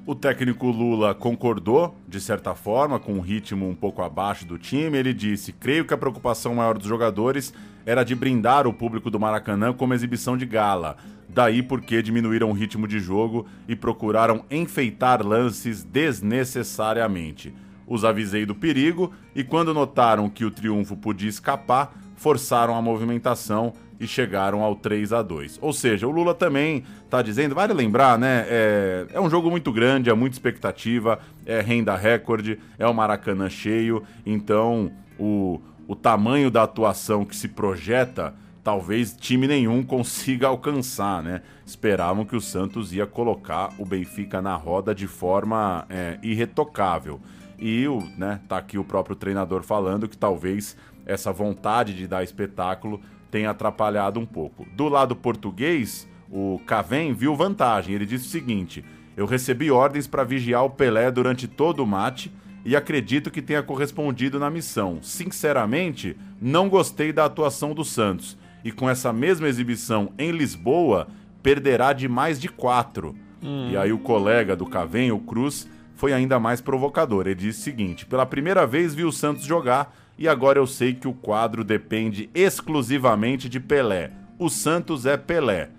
O técnico Lula concordou, de certa forma, com um ritmo um pouco abaixo do time. Ele disse: Creio que a preocupação maior dos jogadores era de brindar o público do Maracanã como exibição de gala. Daí porque diminuíram o ritmo de jogo e procuraram enfeitar lances desnecessariamente. Os avisei do perigo e, quando notaram que o triunfo podia escapar, forçaram a movimentação e chegaram ao 3 a 2 Ou seja, o Lula também está dizendo, vale lembrar, né? É, é um jogo muito grande, é muita expectativa, é renda recorde, é o Maracanã cheio, então o, o tamanho da atuação que se projeta talvez time nenhum consiga alcançar, né? Esperavam que o Santos ia colocar o Benfica na roda de forma é, irretocável. E o, né, tá aqui o próprio treinador falando que talvez essa vontade de dar espetáculo tem atrapalhado um pouco. Do lado português, o Cavém viu vantagem. Ele disse o seguinte: Eu recebi ordens para vigiar o Pelé durante todo o mate e acredito que tenha correspondido na missão. Sinceramente, não gostei da atuação do Santos e com essa mesma exibição em Lisboa, perderá de mais de quatro. Hum. E aí o colega do Cavém, o Cruz, foi ainda mais provocador. Ele disse o seguinte: pela primeira vez vi o Santos jogar e agora eu sei que o quadro depende exclusivamente de Pelé. O Santos é Pelé.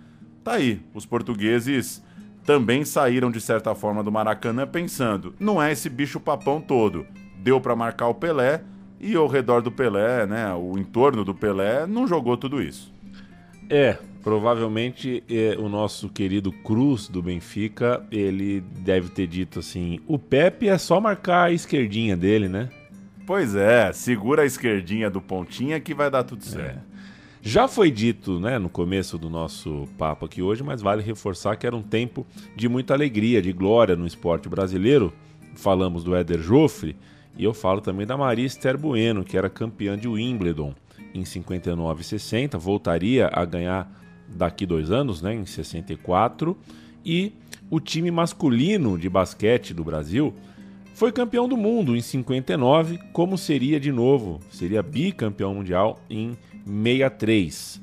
Tá aí, os portugueses também saíram de certa forma do Maracanã pensando: não é esse bicho papão todo. Deu para marcar o Pelé e ao redor do Pelé, né, o entorno do Pelé não jogou tudo isso. É, provavelmente é, o nosso querido Cruz do Benfica, ele deve ter dito assim: o Pepe é só marcar a esquerdinha dele, né? Pois é, segura a esquerdinha do pontinha que vai dar tudo certo. É. Já foi dito né, no começo do nosso papo aqui hoje, mas vale reforçar que era um tempo de muita alegria, de glória no esporte brasileiro. Falamos do Éder Joffre e eu falo também da Maria Esther Bueno, que era campeã de Wimbledon em 59 e 60, voltaria a ganhar daqui dois anos, né, em 64. E o time masculino de basquete do Brasil foi campeão do mundo em 59, como seria de novo, seria bicampeão mundial em 63.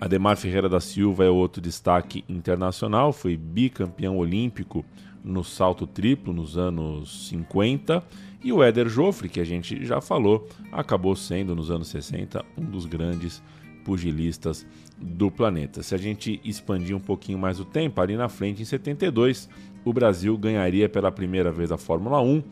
Ademar Ferreira da Silva é outro destaque internacional, foi bicampeão olímpico no salto triplo nos anos 50. E o Éder Joffre, que a gente já falou, acabou sendo nos anos 60 um dos grandes pugilistas do planeta. Se a gente expandir um pouquinho mais o tempo, ali na frente, em 72, o Brasil ganharia pela primeira vez a Fórmula 1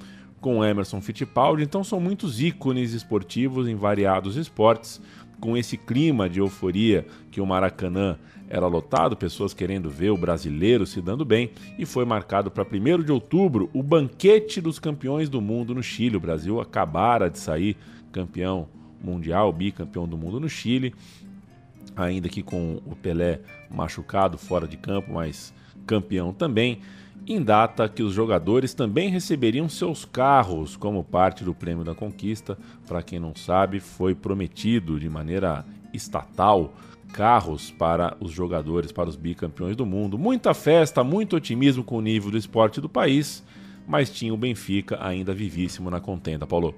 com Emerson Fittipaldi. Então são muitos ícones esportivos em variados esportes, com esse clima de euforia que o Maracanã era lotado, pessoas querendo ver o brasileiro se dando bem, e foi marcado para 1 de outubro o banquete dos campeões do mundo no Chile. O Brasil acabara de sair campeão mundial, bicampeão do mundo no Chile, ainda que com o Pelé machucado fora de campo, mas campeão também em data que os jogadores também receberiam seus carros como parte do Prêmio da Conquista. Para quem não sabe, foi prometido de maneira estatal carros para os jogadores, para os bicampeões do mundo. Muita festa, muito otimismo com o nível do esporte do país, mas tinha o Benfica ainda vivíssimo na contenda. Paulo.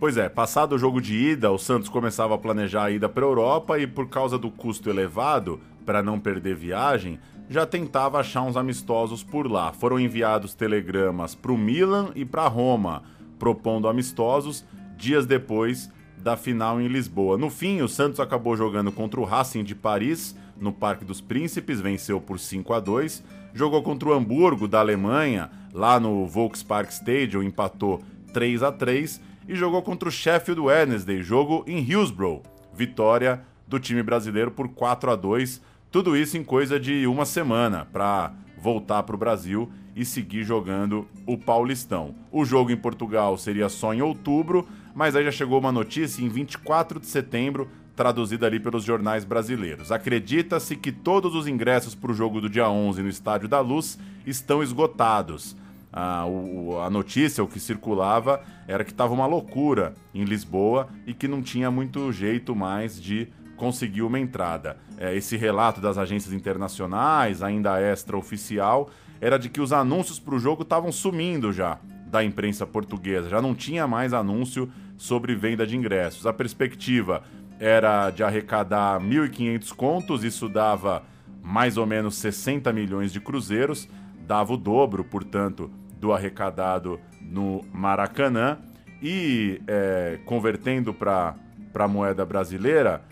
Pois é, passado o jogo de ida, o Santos começava a planejar a ida para a Europa e por causa do custo elevado, para não perder viagem, já tentava achar uns amistosos por lá. Foram enviados telegramas para o Milan e para Roma, propondo amistosos dias depois da final em Lisboa. No fim, o Santos acabou jogando contra o Racing de Paris, no Parque dos Príncipes, venceu por 5 a 2. Jogou contra o Hamburgo da Alemanha, lá no Volkspark Stadium, empatou 3 a 3 e jogou contra o Sheffield Wednesday, jogo em Hillsborough, vitória do time brasileiro por 4 a 2 tudo isso em coisa de uma semana para voltar para o Brasil e seguir jogando o Paulistão. O jogo em Portugal seria só em outubro, mas aí já chegou uma notícia em 24 de setembro, traduzida ali pelos jornais brasileiros. Acredita-se que todos os ingressos para o jogo do dia 11 no Estádio da Luz estão esgotados. Ah, o, a notícia, o que circulava, era que estava uma loucura em Lisboa e que não tinha muito jeito mais de conseguiu uma entrada. É, esse relato das agências internacionais, ainda extra-oficial, era de que os anúncios para o jogo estavam sumindo já da imprensa portuguesa, já não tinha mais anúncio sobre venda de ingressos. A perspectiva era de arrecadar 1.500 contos, isso dava mais ou menos 60 milhões de cruzeiros, dava o dobro, portanto, do arrecadado no Maracanã. E é, convertendo para a moeda brasileira,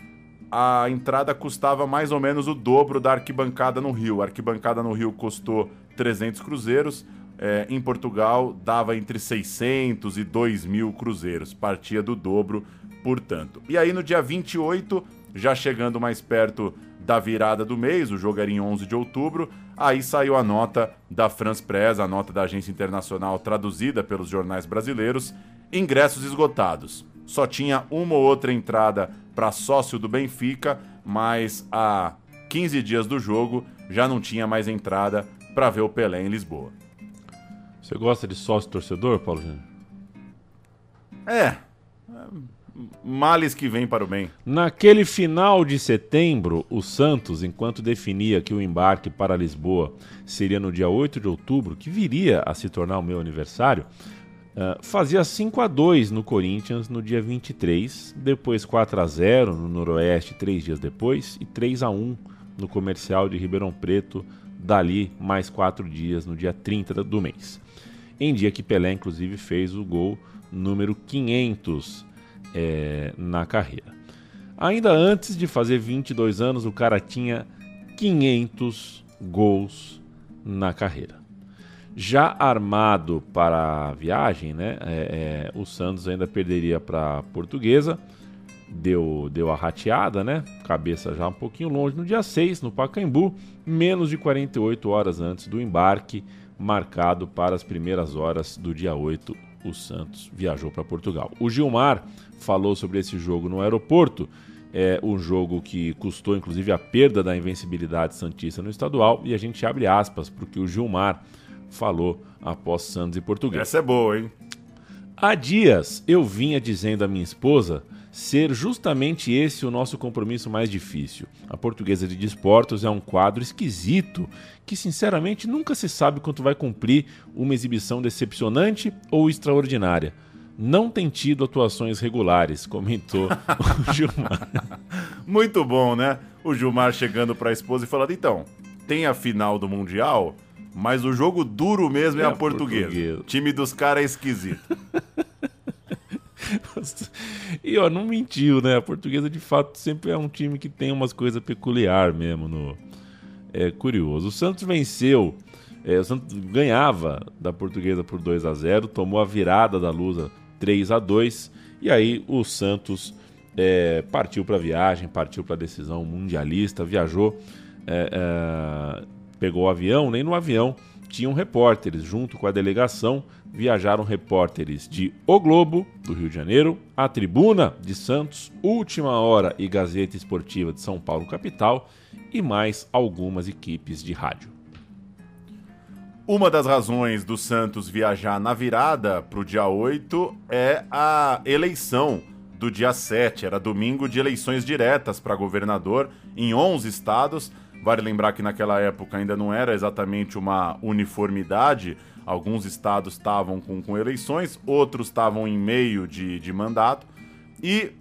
a entrada custava mais ou menos o dobro da arquibancada no Rio. A arquibancada no Rio custou 300 cruzeiros, é, em Portugal dava entre 600 e 2 mil cruzeiros, partia do dobro, portanto. E aí no dia 28, já chegando mais perto da virada do mês, o jogo era em 11 de outubro, aí saiu a nota da France Press, a nota da agência internacional traduzida pelos jornais brasileiros, ingressos esgotados. Só tinha uma ou outra entrada para sócio do Benfica, mas há 15 dias do jogo já não tinha mais entrada para ver o Pelé em Lisboa. Você gosta de sócio torcedor, Paulo Júnior? É. Males que vem para o bem. Naquele final de setembro, o Santos, enquanto definia que o embarque para Lisboa seria no dia 8 de outubro, que viria a se tornar o meu aniversário, uh, fazia 5 a 2 no Corinthians no dia 23, depois 4 a 0 no Noroeste três dias depois e 3 a 1 no Comercial de Ribeirão Preto, dali mais quatro dias no dia 30 do mês. Em dia que Pelé, inclusive, fez o gol número 500 é, na carreira. Ainda antes de fazer 22 anos, o cara tinha 500 gols na carreira. Já armado para a viagem, né, é, é, o Santos ainda perderia para a Portuguesa, deu, deu a rateada, né? Cabeça já um pouquinho longe no dia 6, no Pacaembu, menos de 48 horas antes do embarque marcado para as primeiras horas do dia 8 o Santos viajou para Portugal. O Gilmar falou sobre esse jogo no aeroporto. É um jogo que custou inclusive a perda da invencibilidade santista no estadual e a gente abre aspas porque o Gilmar falou após Santos e Português. Essa é boa, hein? Há dias eu vinha dizendo à minha esposa ser justamente esse o nosso compromisso mais difícil. A Portuguesa de Desportos é um quadro esquisito que, sinceramente, nunca se sabe quanto vai cumprir uma exibição decepcionante ou extraordinária. Não tem tido atuações regulares, comentou o Gilmar. Muito bom, né? O Gilmar chegando para a esposa e falando: então, tem a final do Mundial, mas o jogo duro mesmo é, é a portuguesa. portuguesa. O time dos caras é esquisito. e ó, não mentiu, né? A portuguesa de fato sempre é um time que tem umas coisas peculiar mesmo no. É curioso. O Santos venceu. É, o Santos ganhava da portuguesa por 2 a 0 tomou a virada da Lusa 3 a 2 e aí o Santos é, partiu para a viagem, partiu para a decisão mundialista, viajou, é, é, pegou o avião, nem no avião tinham repórteres junto com a delegação viajaram repórteres de O Globo, do Rio de Janeiro, A Tribuna, de Santos, Última Hora e Gazeta Esportiva de São Paulo, capital, e mais algumas equipes de rádio. Uma das razões do Santos viajar na virada para o dia 8 é a eleição do dia 7. Era domingo de eleições diretas para governador em 11 estados. Vale lembrar que naquela época ainda não era exatamente uma uniformidade Alguns estados estavam com, com eleições, outros estavam em meio de, de mandato. E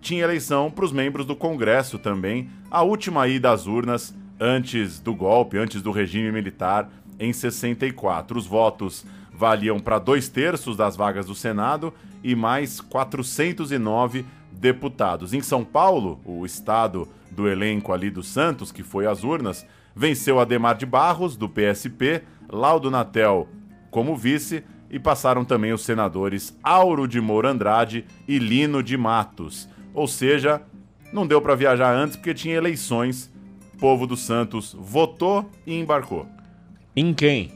tinha eleição para os membros do Congresso também, a última ida às urnas antes do golpe, antes do regime militar, em 64. Os votos valiam para dois terços das vagas do Senado e mais 409 deputados. Em São Paulo, o estado do elenco ali do Santos, que foi às urnas, venceu Ademar de Barros, do PSP, Laudo Natel, como vice e passaram também os senadores Auro de Moura Andrade e Lino de Matos. Ou seja, não deu para viajar antes porque tinha eleições. O povo do Santos votou e embarcou. Em quem?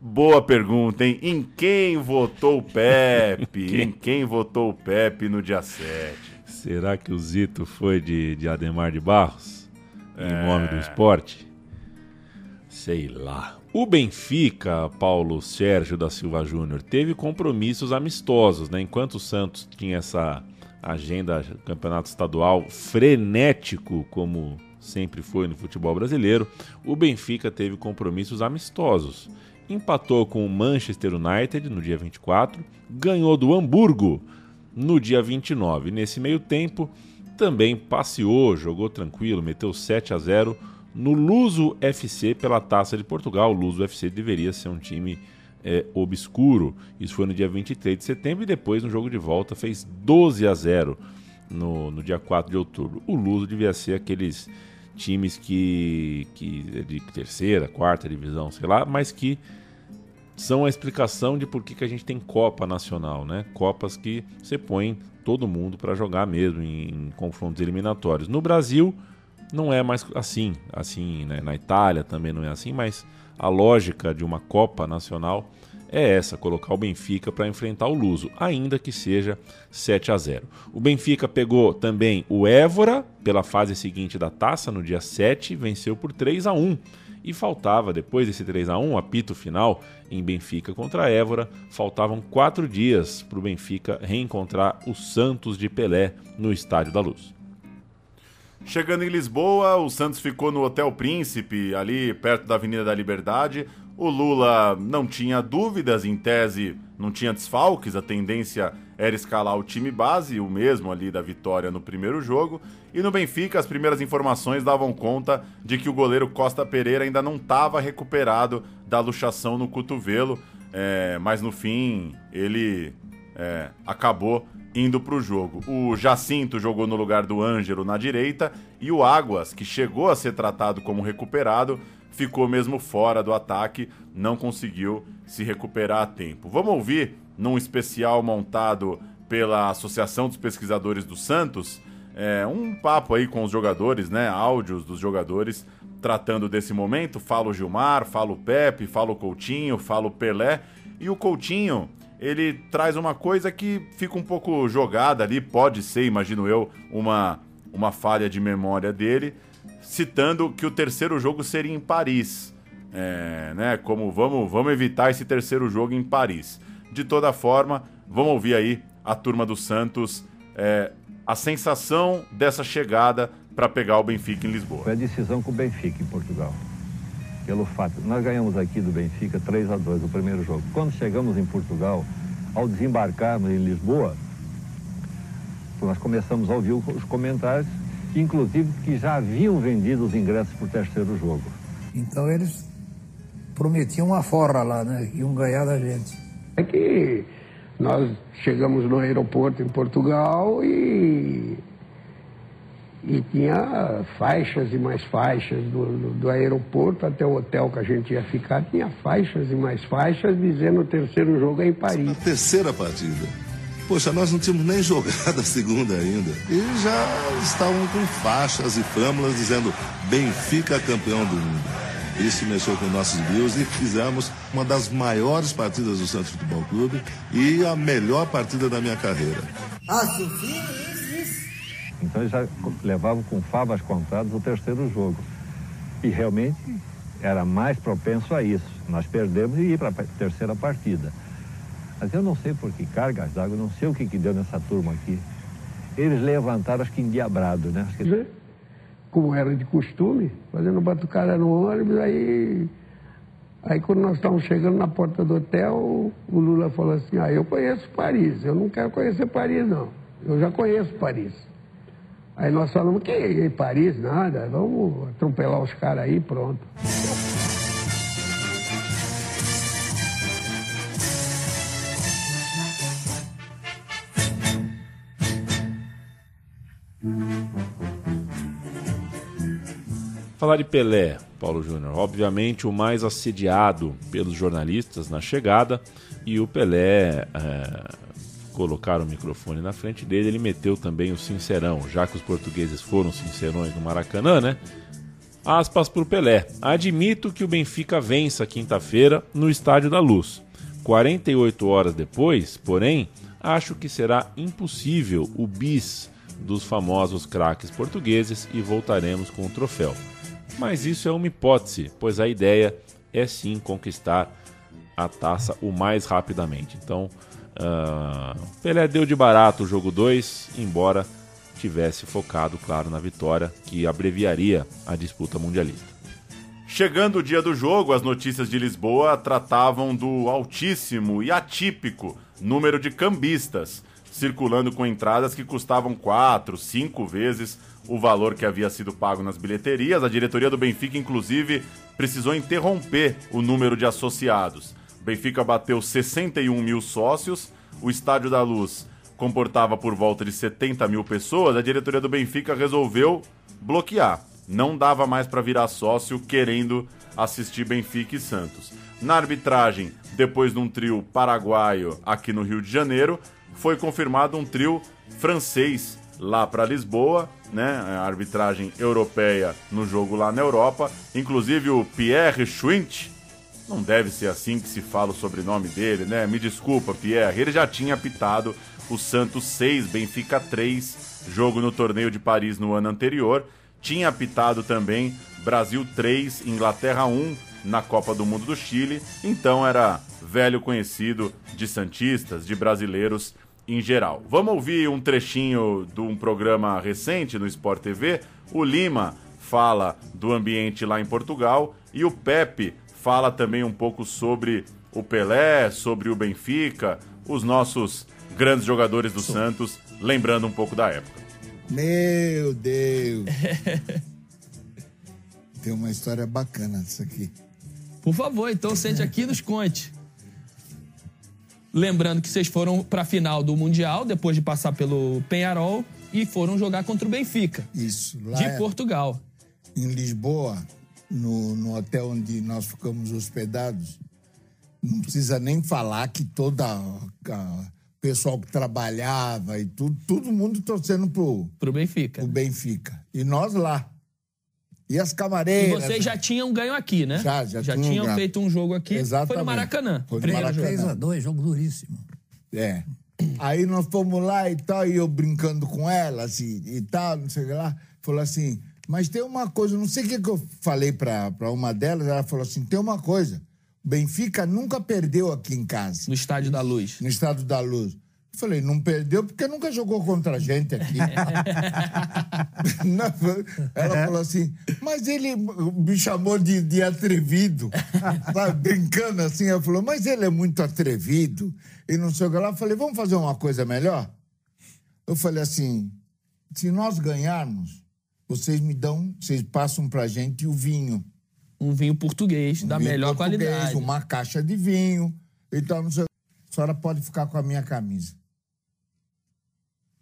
Boa pergunta, hein? Em quem votou o Pepe? quem? Em quem votou o Pepe no dia 7? Será que o Zito foi de, de Ademar de Barros? Em é... nome do esporte? Sei lá. O Benfica, Paulo Sérgio da Silva Júnior, teve compromissos amistosos, né? Enquanto o Santos tinha essa agenda campeonato estadual frenético, como sempre foi no futebol brasileiro, o Benfica teve compromissos amistosos. Empatou com o Manchester United no dia 24, ganhou do Hamburgo no dia 29. Nesse meio tempo, também passeou, jogou tranquilo, meteu 7 a 0 no Luso FC pela Taça de Portugal. O Luso FC deveria ser um time é, obscuro. Isso foi no dia 23 de setembro e depois no jogo de volta fez 12 a 0 no, no dia 4 de outubro. O Luso devia ser aqueles times que, que de terceira, quarta divisão, sei lá, mas que são a explicação de por que, que a gente tem Copa Nacional, né? Copas que você põe todo mundo para jogar mesmo em, em, confrontos eliminatórios. No Brasil não é mais assim, assim, né? na Itália também não é assim, mas a lógica de uma Copa Nacional é essa, colocar o Benfica para enfrentar o Luso, ainda que seja 7 a 0. O Benfica pegou também o Évora pela fase seguinte da taça no dia 7, venceu por 3 a 1. E faltava, depois desse 3 a 1 apito final em Benfica contra Évora, faltavam quatro dias para o Benfica reencontrar o Santos de Pelé no Estádio da Luz. Chegando em Lisboa, o Santos ficou no Hotel Príncipe, ali perto da Avenida da Liberdade. O Lula não tinha dúvidas, em tese não tinha desfalques, a tendência era escalar o time base, o mesmo ali da vitória no primeiro jogo. E no Benfica, as primeiras informações davam conta de que o goleiro Costa Pereira ainda não estava recuperado da luxação no cotovelo, é, mas no fim ele é, acabou indo para o jogo. O Jacinto jogou no lugar do Ângelo na direita e o Águas, que chegou a ser tratado como recuperado, ficou mesmo fora do ataque, não conseguiu se recuperar a tempo. Vamos ouvir num especial montado pela Associação dos Pesquisadores do Santos, é, um papo aí com os jogadores, né? Áudios dos jogadores tratando desse momento. Fala o Gilmar, fala o Pepe, fala o Coutinho, fala o Pelé. E o Coutinho, ele traz uma coisa que fica um pouco jogada ali, pode ser, imagino eu, uma, uma falha de memória dele, citando que o terceiro jogo seria em Paris. É, né, como vamos, vamos evitar esse terceiro jogo em Paris. De toda forma, vamos ouvir aí a turma do Santos, é, a sensação dessa chegada para pegar o Benfica em Lisboa. Foi a decisão com o Benfica em Portugal. Pelo fato, nós ganhamos aqui do Benfica 3 a 2 o primeiro jogo. Quando chegamos em Portugal, ao desembarcarmos em Lisboa, nós começamos a ouvir os comentários inclusive que já haviam vendido os ingressos para o terceiro jogo. Então eles prometiam uma forra lá, né? Iam ganhar da gente. É que nós chegamos no aeroporto em Portugal e, e tinha faixas e mais faixas do, do, aeroporto até o hotel que a gente ia ficar, tinha faixas e mais faixas dizendo o terceiro jogo é em Paris. A terceira partida. Poxa, nós não tínhamos nem jogado a segunda ainda. E já estavam com faixas e flâmulas dizendo Benfica campeão do mundo. Isso mexeu com nossos bios e fizemos uma das maiores partidas do Santos Futebol Clube e a melhor partida da minha carreira. Ah, sim, sim, isso. Então eles já levavam com favas contadas o terceiro jogo. E realmente era mais propenso a isso. Nós perdemos e ir para a terceira partida. Mas eu não sei por que cargas d'água, não sei o que, que deu nessa turma aqui. Eles levantaram, acho que endiabrado, né? Que... Como era de costume, fazendo batucada no ônibus, aí. Aí quando nós estávamos chegando na porta do hotel, o Lula falou assim, ah, eu conheço Paris, eu não quero conhecer Paris, não. Eu já conheço Paris. Aí nós falamos, que é Paris? Nada, vamos atropelar os caras aí, pronto. Falar de Pelé, Paulo Júnior, obviamente o mais assediado pelos jornalistas na chegada, e o Pelé é, colocar o microfone na frente dele, ele meteu também o sincerão, já que os portugueses foram sincerões no Maracanã, né? Aspas para o Pelé. Admito que o Benfica vença quinta-feira no Estádio da Luz. 48 horas depois, porém, acho que será impossível o bis dos famosos craques portugueses e voltaremos com o troféu. Mas isso é uma hipótese, pois a ideia é sim conquistar a taça o mais rapidamente. Então, Uh, Pelé deu de barato o jogo 2, embora tivesse focado, claro, na vitória, que abreviaria a disputa mundialista. Chegando o dia do jogo, as notícias de Lisboa tratavam do altíssimo e atípico número de cambistas circulando com entradas que custavam quatro, cinco vezes o valor que havia sido pago nas bilheterias. A diretoria do Benfica, inclusive, precisou interromper o número de associados. O Benfica bateu 61 mil sócios, o Estádio da Luz comportava por volta de 70 mil pessoas. A diretoria do Benfica resolveu bloquear. Não dava mais para virar sócio querendo assistir Benfica e Santos. Na arbitragem, depois de um trio paraguaio aqui no Rio de Janeiro, foi confirmado um trio francês lá para Lisboa, né? A arbitragem europeia no jogo lá na Europa. Inclusive o Pierre Schwint, não deve ser assim que se fala o sobrenome dele, né? Me desculpa, Pierre. Ele já tinha apitado o Santos 6, Benfica 3, jogo no torneio de Paris no ano anterior. Tinha apitado também Brasil 3, Inglaterra 1 na Copa do Mundo do Chile. Então era velho conhecido de Santistas, de brasileiros em geral. Vamos ouvir um trechinho de um programa recente no Sport TV. O Lima fala do ambiente lá em Portugal e o Pepe fala também um pouco sobre o Pelé, sobre o Benfica, os nossos grandes jogadores do Santos, lembrando um pouco da época. Meu Deus! Tem uma história bacana disso aqui. Por favor, então sente aqui e nos conte. Lembrando que vocês foram para a final do Mundial, depois de passar pelo Penharol, e foram jogar contra o Benfica. Isso. Lá de é, Portugal. Em Lisboa, no, no hotel onde nós ficamos hospedados, não precisa nem falar que toda o pessoal que trabalhava e tudo, todo mundo torcendo pro, pro Benfica. Pro Benfica. E nós lá. E as camareiras. E vocês já tinham ganho aqui, né? Já, já, já tinham ganho. feito um jogo aqui. Exatamente. Foi no Maracanã. Foi no Maracanã. 3x2, jogo duríssimo. É. Aí nós fomos lá e tal, e eu brincando com ela, assim, e tal, não sei o que lá. Falou assim, mas tem uma coisa, não sei o que, que eu falei pra, pra uma delas, ela falou assim: tem uma coisa. Benfica nunca perdeu aqui em casa. No Estádio da Luz. No Estádio da Luz. Falei, não perdeu porque nunca jogou contra a gente aqui. Ela falou assim, mas ele me chamou de, de atrevido, sabe, brincando assim. Ela falou, mas ele é muito atrevido. E não sei o que lá. Eu falei, vamos fazer uma coisa melhor? Eu falei assim, se nós ganharmos, vocês me dão, vocês passam pra gente o vinho. Um vinho português, um da vinho melhor português, qualidade. Uma caixa de vinho e tal, não sei. A senhora pode ficar com a minha camisa.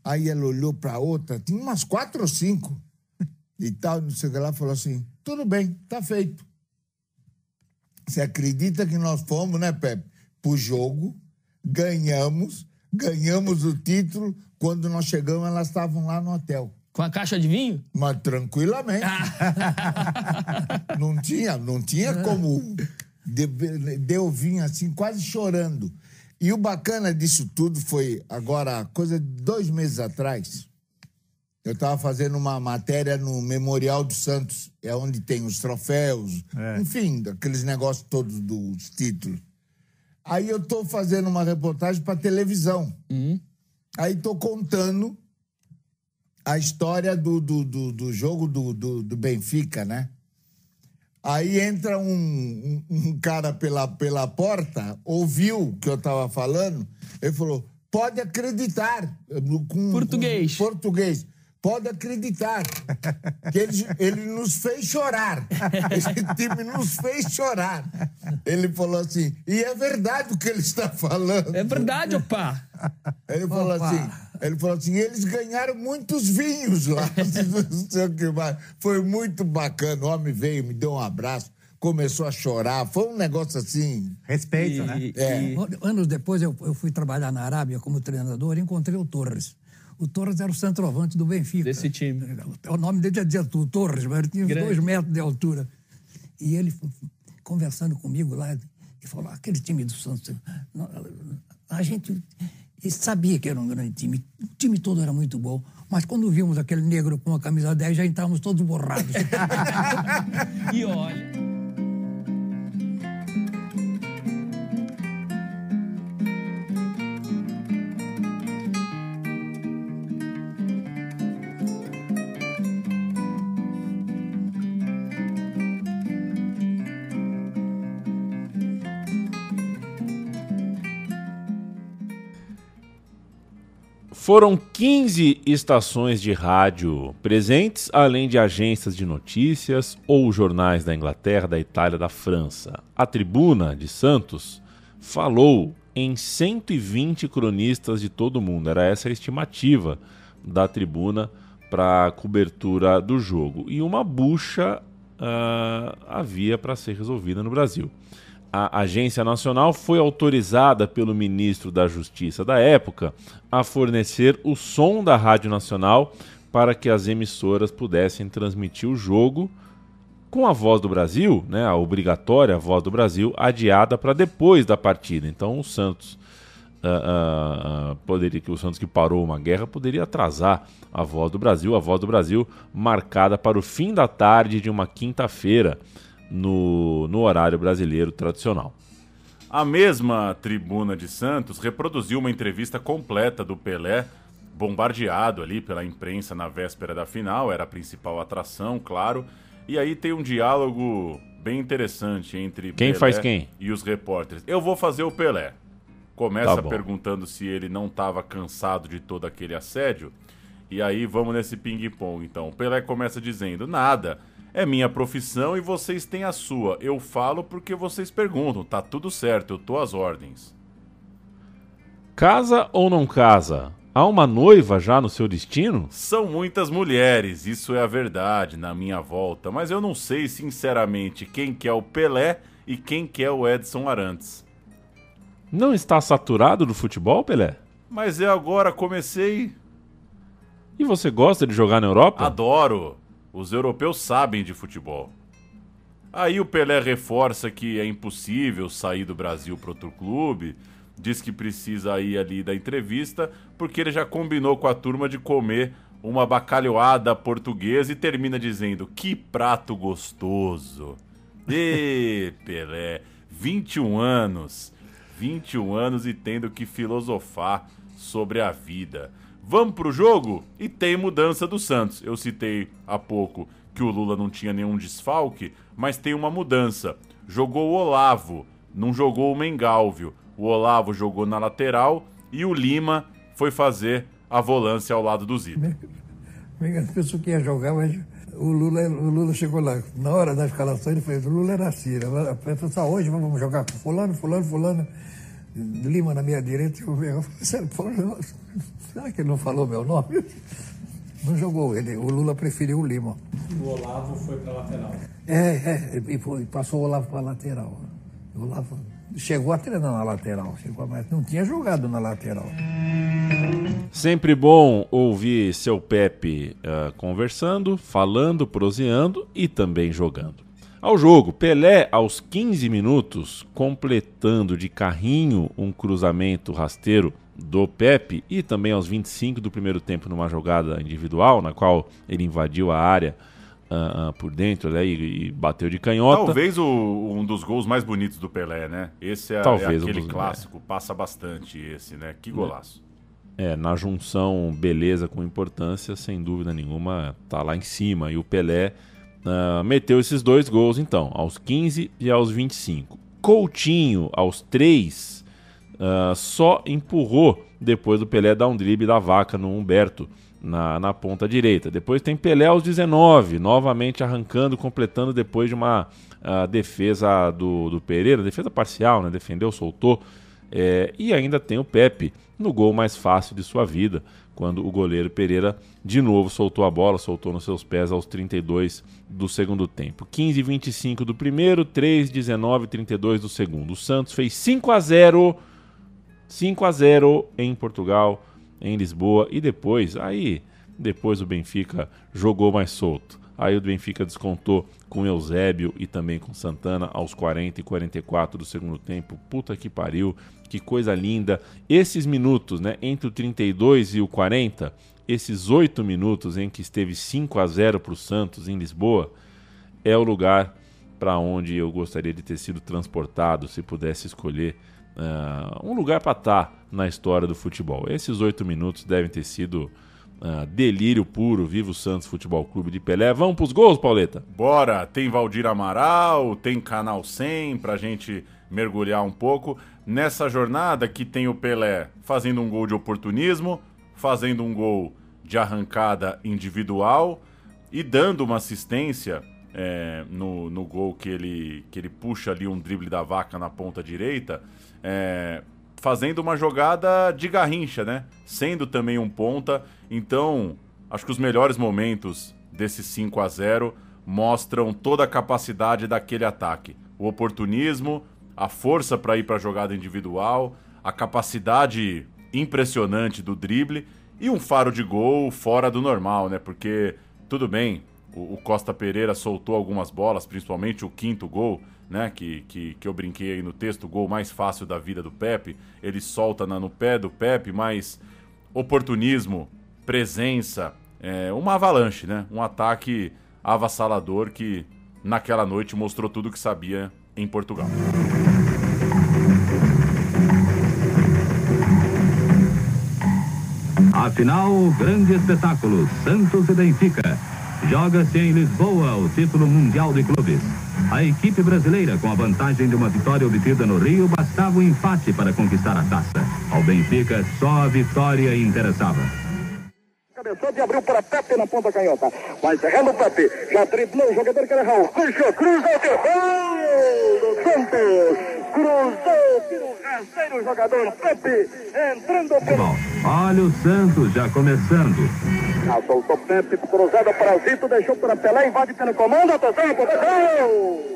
Aí ela olhou para outra, tinha umas quatro ou cinco e tal, não sei o que lá, falou assim: tudo bem, tá feito. Você acredita que nós fomos, né, Pepe, pro jogo, ganhamos, ganhamos o título, quando nós chegamos, elas estavam lá no hotel. Com a caixa de vinho? Mas tranquilamente. não tinha, não tinha como. Deu vinho assim, quase chorando. E o bacana disso tudo foi, agora, coisa de dois meses atrás, eu estava fazendo uma matéria no Memorial dos Santos, é onde tem os troféus, é. enfim, aqueles negócios todos dos títulos. Aí eu estou fazendo uma reportagem para televisão. Uhum. Aí estou contando a história do, do, do, do jogo do, do, do Benfica, né? Aí entra um, um, um, cara pela, pela porta, ouviu o que eu estava falando, ele falou: pode acreditar. Com, português. Com, português. Pode acreditar. Que ele, ele nos fez chorar. Esse time nos fez chorar. Ele falou assim: e é verdade o que ele está falando. É verdade, opa. Ele falou opa. assim. Ele falou assim: eles ganharam muitos vinhos lá. Foi muito bacana. O homem veio, me deu um abraço, começou a chorar. Foi um negócio assim. Respeito, e, né? É. E... Anos depois, eu, eu fui trabalhar na Arábia como treinador e encontrei o Torres. O Torres era o centroavante do Benfica. Desse time. O nome dele é Dieto, Torres, mas ele tinha Grande. dois metros de altura. E ele, conversando comigo lá, ele falou: aquele time do Santos, a gente e sabia que era um grande time. O time todo era muito bom. Mas quando vimos aquele negro com a camisa 10, já estávamos todos borrados. e olha. Foram 15 estações de rádio presentes, além de agências de notícias ou jornais da Inglaterra, da Itália, da França. A tribuna de Santos falou em 120 cronistas de todo o mundo. Era essa a estimativa da tribuna para a cobertura do jogo. E uma bucha uh, havia para ser resolvida no Brasil. A Agência Nacional foi autorizada pelo ministro da Justiça da época a fornecer o som da Rádio Nacional para que as emissoras pudessem transmitir o jogo com a voz do Brasil, né, a obrigatória voz do Brasil, adiada para depois da partida. Então o Santos uh, uh, poderia que o Santos que parou uma guerra poderia atrasar a voz do Brasil, a voz do Brasil marcada para o fim da tarde de uma quinta-feira no, no horário brasileiro tradicional. A mesma tribuna de Santos reproduziu uma entrevista completa do Pelé, bombardeado ali pela imprensa na véspera da final, era a principal atração, claro. E aí tem um diálogo bem interessante entre quem Pelé faz quem e os repórteres. Eu vou fazer o Pelé. Começa tá perguntando se ele não estava cansado de todo aquele assédio. E aí vamos nesse ping-pong. Então, o Pelé começa dizendo: nada. É minha profissão e vocês têm a sua. Eu falo porque vocês perguntam. Tá tudo certo, eu tô às ordens. Casa ou não casa? Há uma noiva já no seu destino? São muitas mulheres, isso é a verdade, na minha volta. Mas eu não sei, sinceramente, quem quer o Pelé e quem quer o Edson Arantes. Não está saturado do futebol, Pelé? Mas eu agora comecei. E você gosta de jogar na Europa? Adoro. Os europeus sabem de futebol. Aí o Pelé reforça que é impossível sair do Brasil para outro clube, diz que precisa ir ali da entrevista, porque ele já combinou com a turma de comer uma bacalhoada portuguesa e termina dizendo: Que prato gostoso! Ê, Pelé, 21 anos. 21 anos e tendo que filosofar sobre a vida. Vamos pro jogo? E tem mudança do Santos. Eu citei há pouco que o Lula não tinha nenhum desfalque, mas tem uma mudança. Jogou o Olavo, não jogou o Mengalvio. O Olavo jogou na lateral e o Lima foi fazer a volância ao lado do Zito. Pessoas que ia jogar, mas o Lula, o Lula chegou lá. Na hora da escalação, ele falou: o Lula era assim. A pessoa só hoje vamos jogar com fulano, fulano, fulano. Lima na minha direita, eu falei, será que ele não falou meu nome? Não jogou ele, o Lula preferiu o Lima. O Olavo foi para lateral. É, é, e foi, passou o Olavo para lateral. O Olavo chegou a treinar na lateral, chegou, mas não tinha jogado na lateral. Sempre bom ouvir seu Pepe uh, conversando, falando, proseando e também jogando. Ao jogo, Pelé, aos 15 minutos, completando de carrinho um cruzamento rasteiro do Pepe e também aos 25 do primeiro tempo numa jogada individual, na qual ele invadiu a área uh, uh, por dentro né, e, e, bateu de canhota. Talvez o, um dos gols mais bonitos do Pelé, né? Esse é, Talvez é aquele um clássico, é. passa bastante esse, né? Que golaço. É, na junção beleza com importância, sem dúvida nenhuma, tá lá em cima. E o Pelé uh, meteu esses dois gols, então, aos 15 e aos 25. Coutinho, aos 3, uh, ah, só empurrou depois do Pelé dar um drible da vaca no Humberto na, na ponta direita. Depois tem Pelé aos 19, novamente arrancando, completando depois de uma uh, defesa do, do Pereira, defesa parcial, né? defendeu, soltou. É, e ainda tem o Pepe no gol mais fácil de sua vida, quando o goleiro Pereira de novo soltou a bola, soltou nos seus pés aos 32 do segundo tempo. 15 25 do primeiro, 3 19 32 do segundo. O Santos fez 5 a 0 5 a 0 em Portugal, em Lisboa e depois, aí depois o Benfica jogou mais solto. Aí o Benfica descontou com Eusébio e também com Santana aos 40 e 44 do segundo tempo. Puta que pariu, que coisa linda. Esses minutos, né, entre o 32 e o 40, esses oito minutos em que esteve 5 a 0 para o Santos em Lisboa, é o lugar para onde eu gostaria de ter sido transportado se pudesse escolher uh, um lugar para estar tá na história do futebol. Esses oito minutos devem ter sido Uh, delírio puro, viva o Santos Futebol Clube de Pelé. Vamos pros gols, Pauleta? Bora! Tem Valdir Amaral, tem Canal 100 pra gente mergulhar um pouco nessa jornada que tem o Pelé fazendo um gol de oportunismo, fazendo um gol de arrancada individual e dando uma assistência é, no, no gol que ele, que ele puxa ali um drible da vaca na ponta direita, é, fazendo uma jogada de garrincha, né? Sendo também um ponta. Então, acho que os melhores momentos desse 5 a 0 mostram toda a capacidade daquele ataque. O oportunismo, a força para ir para a jogada individual, a capacidade impressionante do drible e um faro de gol fora do normal, né? Porque tudo bem, o, Costa Pereira soltou algumas bolas, principalmente o quinto gol, né? Que, que, que eu brinquei aí no texto, o gol mais fácil da vida do Pepe. Ele solta na, no pé do Pepe, mas oportunismo, presença, é, uma avalanche, né? Um ataque avassalador que naquela noite mostrou tudo que sabia em Portugal. Afinal, grande espetáculo, Santos e Benfica. Joga-se em Lisboa o título mundial de clubes. A equipe brasileira, com a vantagem de uma vitória obtida no Rio, bastava o um empate para conquistar a taça. Ao Benfica, só a vitória interessava. Cabeçou de abriu para Pepe na ponta canhota. Vai chegando o Pepe. Já driblou o jogador que era Raul. Puxou, cruza o gol do Santos. Cruzou, tiro rasteiro o jogador Pepe. Entrando pelo... Olha o Santos já começando. Já soltou Pepe, cruzada para Zito, deixou para Pelé, invade pelo comando, atenção, gol!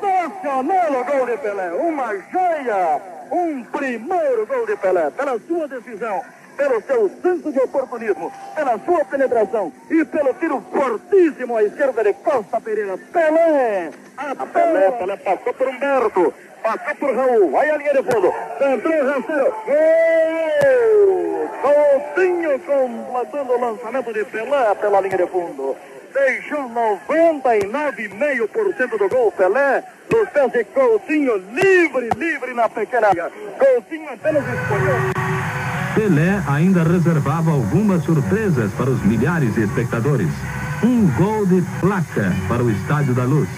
Sensacional o gol de Pelé, uma joia, um primeiro gol de Pelé, pela sua decisão, pelo seu senso de oportunismo, pela sua penetração e pelo tiro fortíssimo à esquerda de Costa Pereira. Pelé! A Pelé, Pelé passou por Humberto, passou por Raul, aí a linha de fundo, entrou o Rancero, gol! Coutinho completando o lançamento de Pelé pela linha de fundo. Deixou 99,5% do gol Pelé nos pés de Coutinho, livre, livre na pequena área. Coutinho apenas escolheu. Pelé ainda reservava algumas surpresas para os milhares de espectadores. Um gol de placa para o Estádio da Luz.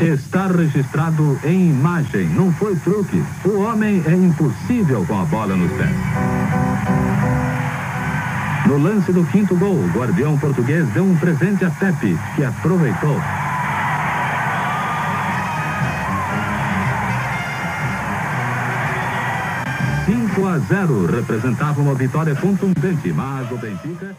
Está registrado em imagem, não foi truque. O homem é impossível com a bola nos pés. No lance do quinto gol, o guardião português deu um presente a Pepe, que aproveitou. A 0 representava uma vitória contundente, mas o Benfica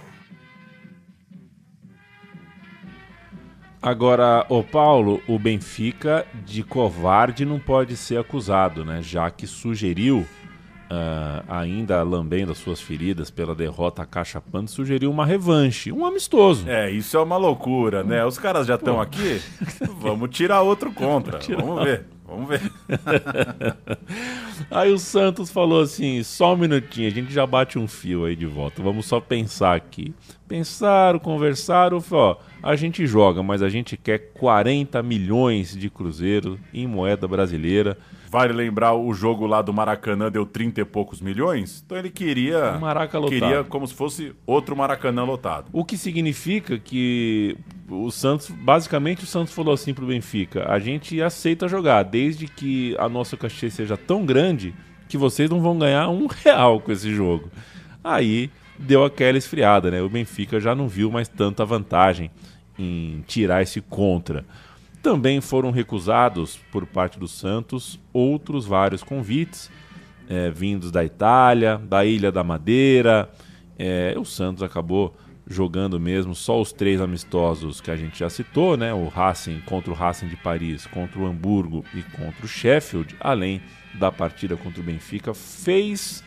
Agora, o Paulo, o Benfica de covarde não pode ser acusado, né? Já que sugeriu, uh, ainda lambendo as suas feridas pela derrota cachapando, sugeriu uma revanche, um amistoso. É, isso é uma loucura, né? Os caras já estão aqui, vamos tirar outro contra, vamos ver. Vamos ver. aí o Santos falou assim: só um minutinho, a gente já bate um fio aí de volta. Vamos só pensar aqui. Pensaram, conversaram, ó, a gente joga, mas a gente quer 40 milhões de cruzeiro em moeda brasileira. Vale lembrar o jogo lá do Maracanã deu 30 e poucos milhões? Então ele queria. Um Maraca lotado. Queria como se fosse outro Maracanã lotado. O que significa que o Santos, basicamente o Santos falou assim pro Benfica: a gente aceita jogar, desde que a nossa cachê seja tão grande que vocês não vão ganhar um real com esse jogo. Aí deu aquela esfriada, né? O Benfica já não viu mais tanta vantagem em tirar esse contra. Também foram recusados por parte do Santos outros vários convites é, vindos da Itália, da Ilha da Madeira. É, o Santos acabou jogando mesmo só os três amistosos que a gente já citou, né? O Racing contra o Racing de Paris, contra o Hamburgo e contra o Sheffield, além da partida contra o Benfica, fez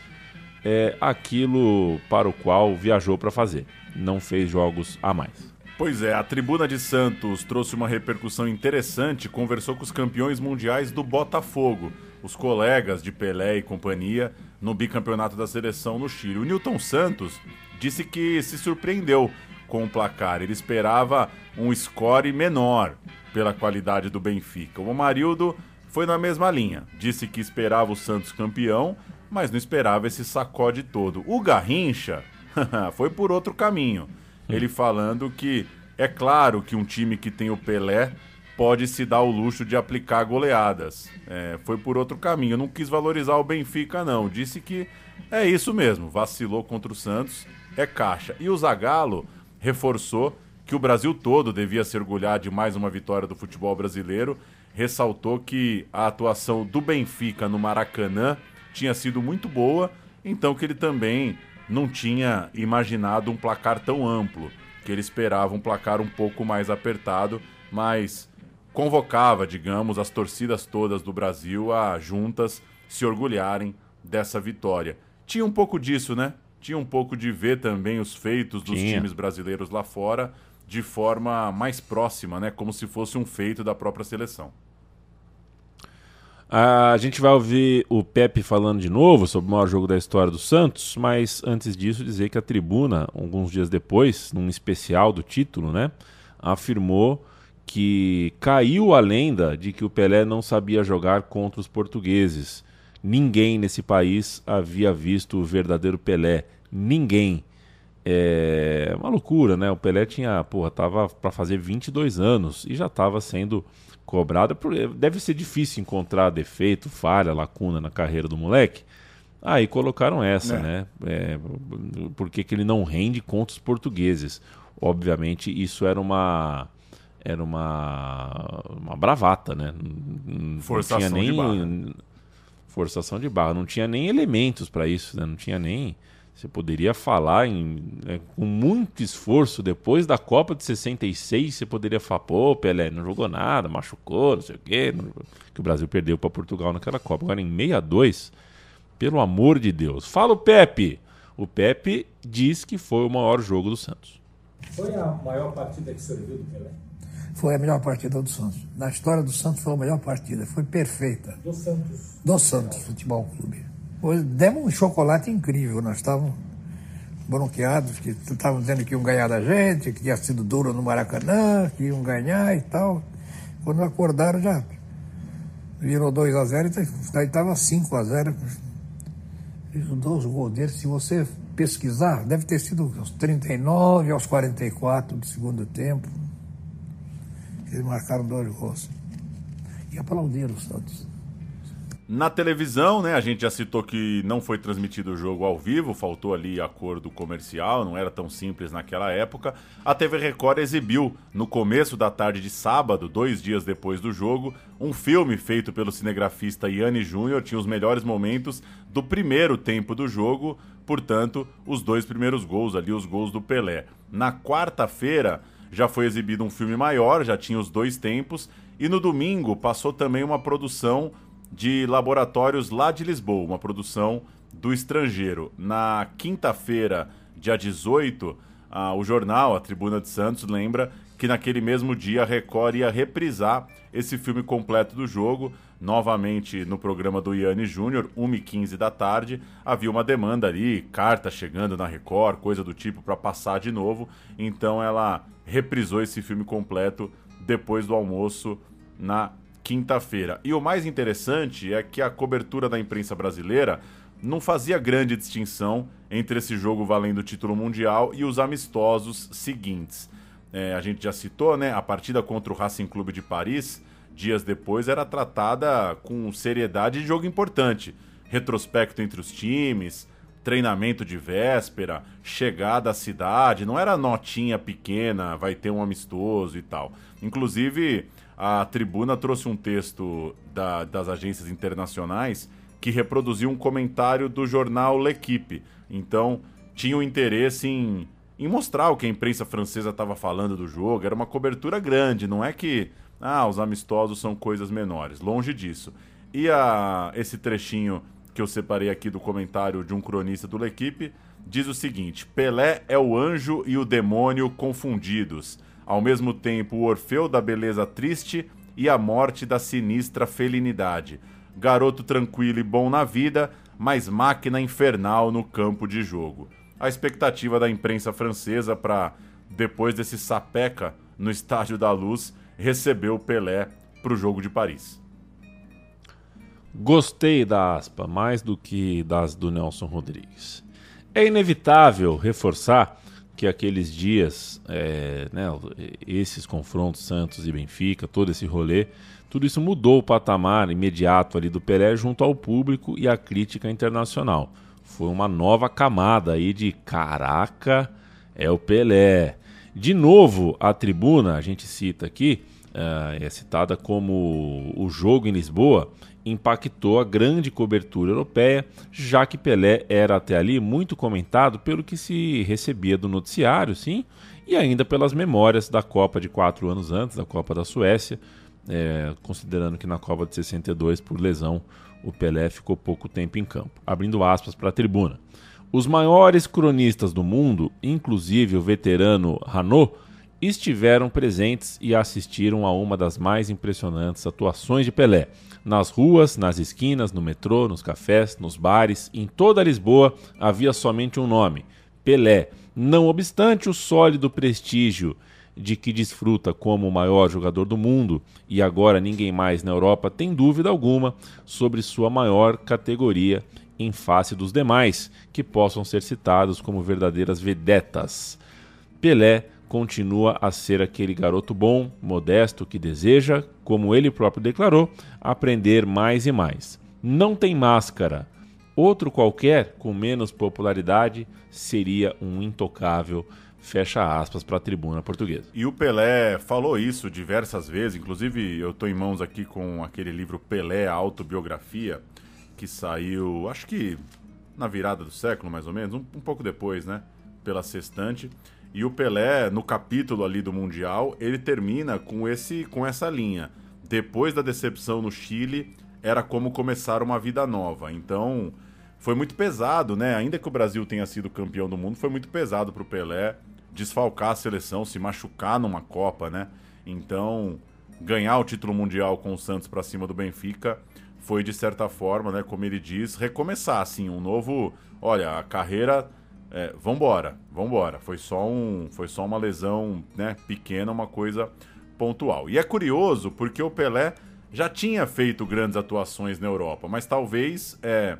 é, aquilo para o qual viajou para fazer. Não fez jogos a mais. Pois é, a Tribuna de Santos trouxe uma repercussão interessante, conversou com os campeões mundiais do Botafogo, os colegas de Pelé e companhia no bicampeonato da seleção no Chile. O Newton Santos disse que se surpreendeu com o placar, ele esperava um score menor pela qualidade do Benfica. O Marildo foi na mesma linha, disse que esperava o Santos campeão, mas não esperava esse sacode todo. O Garrincha Foi por outro caminho. Ele falando que é claro que um time que tem o Pelé pode se dar o luxo de aplicar goleadas. É, foi por outro caminho. Não quis valorizar o Benfica, não. Disse que é isso mesmo. Vacilou contra o Santos, é caixa. E o Zagallo reforçou que o Brasil todo devia se orgulhar de mais uma vitória do futebol brasileiro. Ressaltou que a atuação do Benfica no Maracanã tinha sido muito boa, então que ele também não tinha imaginado um placar tão amplo, que ele esperava um placar um pouco mais apertado, mas convocava, digamos, as torcidas todas do Brasil a juntas se orgulharem dessa vitória. Tinha um pouco disso, né? Tinha um pouco de ver também os feitos dos Tinha. times brasileiros lá fora de forma mais próxima, né? Como se fosse um feito da própria seleção. A gente vai ouvir o Pepe falando de novo sobre o maior jogo da história do Santos, mas antes disso dizer que a tribuna, alguns dias depois, num especial do título, né, afirmou que caiu a lenda de que o Pelé não sabia jogar contra os portugueses. Ninguém nesse país havia visto o verdadeiro Pelé. Ninguém. É uma loucura, né? O Pelé tinha, porra, tava para fazer 22 anos e já estava sendo cobrado. por- Deve ser difícil encontrar defeito, falha, lacuna na carreira do moleque. Aí colocaram essa, É. né? É, por que ele não rende contra os portugueses? Obviamente, isso era uma era uma uma bravata, né? Não- Forçação tinha nem de barra. forçação de barra, não tinha nem elementos para isso, né? Não tinha nem você poderia falar em, né, com muito esforço depois da Copa de 66, você poderia falar, pô, Pelé não jogou nada, machucou, não sei o quê, não- que o Brasil perdeu para Portugal naquela Copa. Agora em 62, pelo amor de Deus. Fala o Pepe. O Pepe diz que foi o maior jogo do Santos. Foi a maior partida que serviu do Pelé? Foi a melhor partida do Santos. Na história do Santos foi a melhor partida. Foi perfeita. Do Santos. Do Santos Futebol Clube. Demos um chocolate incrível. Nós estávamos bronqueados, que estavam dizendo que iam ganhar da gente, que tinha sido duro no Maracanã, que iam ganhar e tal. Quando acordaram já virou 2 a 0 e daí estava 5 a 0 Fiz os gols dele. Se você pesquisar, deve ter sido aos 39, aos 44 do segundo tempo. Eles marcaram dois gols. E aplaudiram o Santos. Na televisão, né, a gente já citou que não foi transmitido o jogo ao vivo, faltou ali acordo comercial, não era tão simples naquela época. A TV Record exibiu, no começo da tarde de sábado, dois dias depois do jogo, um filme feito pelo cinegrafista Yanni Júnior, tinha os melhores momentos do primeiro tempo do jogo, portanto, os dois primeiros gols ali, os gols do Pelé. Na quarta-feira, já foi exibido um filme maior, já tinha os dois tempos, e no domingo passou também uma produção de laboratórios lá de Lisboa, uma produção do estrangeiro. Na quinta-feira, dia 18, ah, o jornal, a Tribuna de Santos, lembra que naquele mesmo dia a Record ia reprisar esse filme completo do jogo, novamente no programa do Yanni Júnior, 1h15 da tarde. Havia uma demanda ali, carta chegando na Record, coisa do tipo, para passar de novo. Então ela reprisou esse filme completo depois do almoço na quinta-feira. E o mais interessante é que a cobertura da imprensa brasileira não fazia grande distinção entre esse jogo valendo o título mundial e os amistosos seguintes. É, a gente já citou, né? A partida contra o Racing Clube de Paris, dias depois, era tratada com seriedade de jogo importante. Retrospecto entre os times, treinamento de véspera, chegada à cidade, não era notinha pequena, vai ter um amistoso e tal. Inclusive, a tribuna trouxe um texto da- das agências internacionais que reproduziu um comentário do jornal L'Equipe. Então, tinha o interesse em, em mostrar o que a imprensa francesa estava falando do jogo. Era uma cobertura grande, não é que ah, os amistosos são coisas menores. Longe disso. E a, esse trechinho que eu separei aqui do comentário de um cronista do L'Equipe diz o seguinte: Pelé é o anjo e o demônio confundidos. Ao mesmo tempo, o Orfeu da beleza triste e a morte da sinistra felinidade. Garoto tranquilo e bom na vida, mas máquina infernal no campo de jogo. A expectativa da imprensa francesa para, depois desse sapeca no Estádio da Luz, receber o Pelé para o jogo de Paris. Gostei da aspa, mais do que das do Nelson Rodrigues. É inevitável reforçar que aqueles dias, é, né, esses confrontos Santos e Benfica, todo esse rolê, tudo isso mudou o patamar imediato ali do Pelé junto ao público e à crítica internacional. Foi uma nova camada aí de caraca, é o Pelé. De novo, a tribuna, a gente cita aqui, é citada como o jogo em Lisboa, impactou a grande cobertura europeia, já que Pelé era até ali muito comentado pelo que se recebia do noticiário, sim, e ainda pelas memórias da Copa de quatro anos antes, da Copa da Suécia, é, considerando que na Copa de 62, por lesão, o Pelé ficou pouco tempo em campo. Abrindo aspas para a tribuna. Os maiores cronistas do mundo, inclusive o veterano Hanot, estiveram presentes e assistiram a uma das mais impressionantes atuações de Pelé. Nas ruas, nas esquinas, no metrô, nos cafés, nos bares, em toda Lisboa havia somente um nome: Pelé. Não obstante o sólido prestígio de que desfruta como o maior jogador do mundo, e agora ninguém mais na Europa tem dúvida alguma sobre sua maior categoria em face dos demais, que possam ser citados como verdadeiras vedetas. Pelé continua a ser aquele garoto bom, modesto, que deseja, como ele próprio declarou, aprender mais e mais. Não tem máscara. Outro qualquer, com menos popularidade, seria um intocável fecha aspas para a tribuna portuguesa. E o Pelé falou isso diversas vezes, inclusive eu estou em mãos aqui com aquele livro Pelé, autobiografia, que saiu, acho que na virada do século, mais ou menos, um, um pouco depois, né, pela Sextante. E o Pelé, no capítulo ali do Mundial, ele termina com, esse, com essa linha. Depois da decepção no Chile, era como começar uma vida nova. Então, foi muito pesado, né? Ainda que o Brasil tenha sido campeão do mundo, foi muito pesado para o Pelé desfalcar a seleção, se machucar numa Copa, né? Então, ganhar o título mundial com o Santos para cima do Benfica foi de certa forma, né, como ele diz, recomeçar assim, um novo, olha, a carreira é, vambora, vambora. Foi só um, foi só uma lesão, né, pequena, uma coisa pontual. E é curioso porque o Pelé já tinha feito grandes atuações na Europa, mas talvez é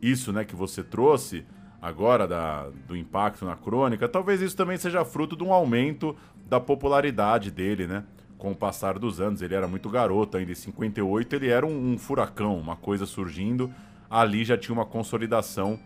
isso, né, que você trouxe agora da, do impacto na crônica, talvez isso também seja fruto de um aumento da popularidade dele, né? Com o passar dos anos, ele era muito garoto ainda, em 58 ele era um, um furacão, uma coisa surgindo, ali já tinha uma consolidação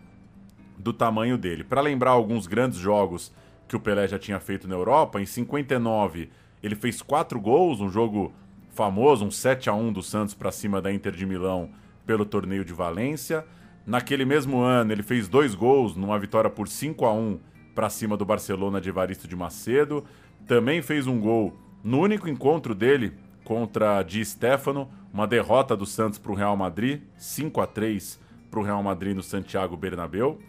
do tamanho dele. Para lembrar alguns grandes jogos que o Pelé já tinha feito na Europa, em 59 ele fez quatro gols, um jogo famoso, um 7 a 1 do Santos para cima da Inter de Milão pelo torneio de Valência. Naquele mesmo ano, ele fez dois gols numa vitória por 5 a 1 para cima do Barcelona de Evaristo de Macedo. Também fez um gol no único encontro dele contra Di Stefano, uma derrota do Santos para o Real Madrid, 5 a 3 para o Real Madrid no Santiago Bernabéu.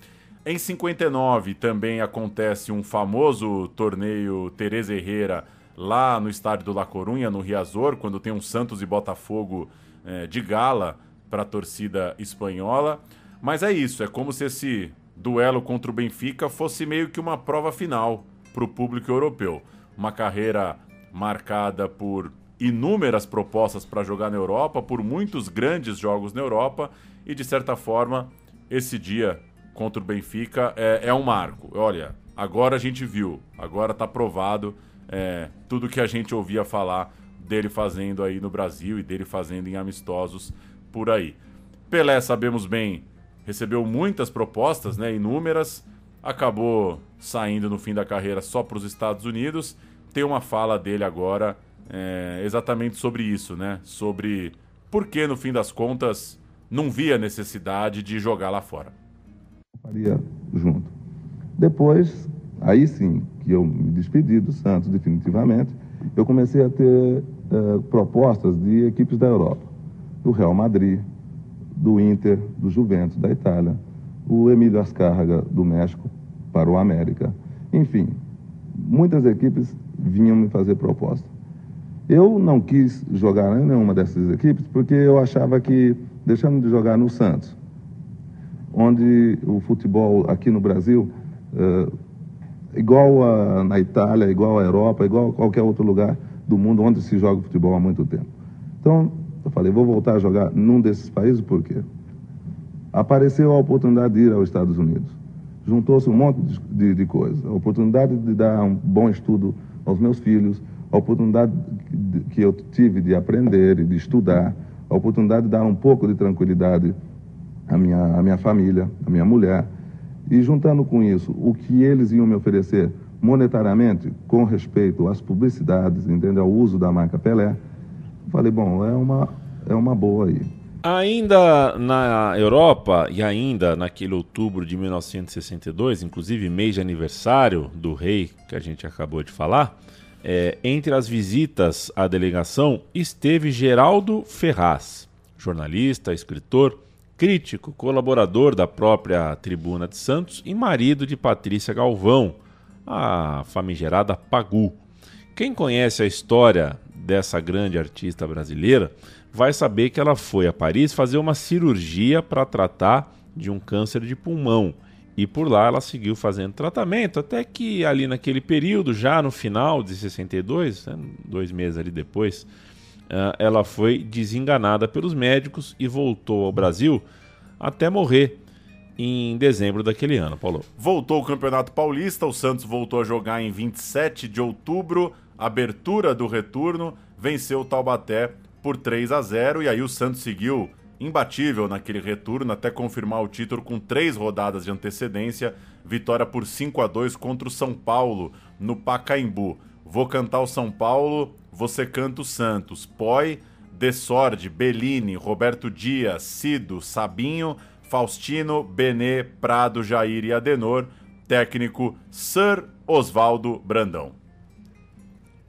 Em 59 também acontece um famoso torneio Teresa Herrera lá no estádio do La Corunha, no Riazor, quando tem um Santos e Botafogo eh, de gala para a torcida espanhola. Mas é isso, é como se esse duelo contra o Benfica fosse meio que uma prova final para o público europeu. Uma carreira marcada por inúmeras propostas para jogar na Europa, por muitos grandes jogos na Europa e de certa forma esse dia contra o Benfica é, é um marco. Olha, agora a gente viu, agora está provado é, tudo que a gente ouvia falar dele fazendo aí no Brasil e dele fazendo em amistosos por aí. Pelé, sabemos bem, recebeu muitas propostas, né, inúmeras, acabou saindo no fim da carreira só para os Estados Unidos. Tem uma fala dele agora é, exatamente sobre isso, né? Sobre por que, no fim das contas, não via necessidade de jogar lá fora. Faria junto. Depois, aí sim, que eu me despedi do Santos definitivamente, eu comecei a ter uh, propostas de equipes da Europa, do Real Madrid, do Inter, do Juventus, da Itália, o Emílio Ascárraga, do México, para o América. Enfim, muitas equipes vinham me fazer proposta. Eu não quis jogar em nenhuma dessas equipes porque eu achava que, deixando de jogar no Santos, onde o futebol aqui no Brasil, é, igual a, na Itália, igual à Europa, igual a qualquer outro lugar do mundo onde se joga futebol há muito tempo. Então, eu falei, vou voltar a jogar num desses países por quê? Apareceu a oportunidade de ir aos Estados Unidos. juntou-se um monte de, de, de coisas. A oportunidade de dar um bom estudo aos meus filhos, a oportunidade que eu tive de aprender e de estudar, a oportunidade de dar um pouco de tranquilidade à minha, à minha família, à minha mulher. E juntando com isso, o que eles iam me oferecer monetariamente, com respeito às publicidades, entendeu? ao uso da marca Pelé, falei, bom, é uma, é uma boa aí. Ainda na Europa e ainda naquele outubro de 1962, inclusive mês de aniversário do rei que a gente acabou de falar, é, entre as visitas à delegação esteve Geraldo Ferraz, jornalista, escritor, crítico, colaborador da própria Tribuna de Santos e marido de Patrícia Galvão, a famigerada Pagu. Quem conhece a história dessa grande artista brasileira vai saber que ela foi a Paris fazer uma cirurgia para tratar de um câncer de pulmão. E por lá ela seguiu fazendo tratamento, até que ali naquele período, já no final de 62, né, dois meses ali depois, ela foi desenganada pelos médicos e voltou ao Brasil até morrer em dezembro daquele ano, Paulo. Voltou o Campeonato Paulista, o Santos voltou a jogar em 27 de outubro, abertura do retorno, venceu o Taubaté por 3 a 0 e aí o Santos seguiu imbatível naquele retorno até confirmar o título com três rodadas de antecedência, vitória por 5 a 2 contra o São Paulo no Pacaembu. Vou cantar o São Paulo, você canta o Santos. Poi, Desorde, Bellini, Roberto Dias, Cido, Sabinho, Faustino, Benê, Prado, Jair e Adenor. Técnico Sir Osvaldo Brandão.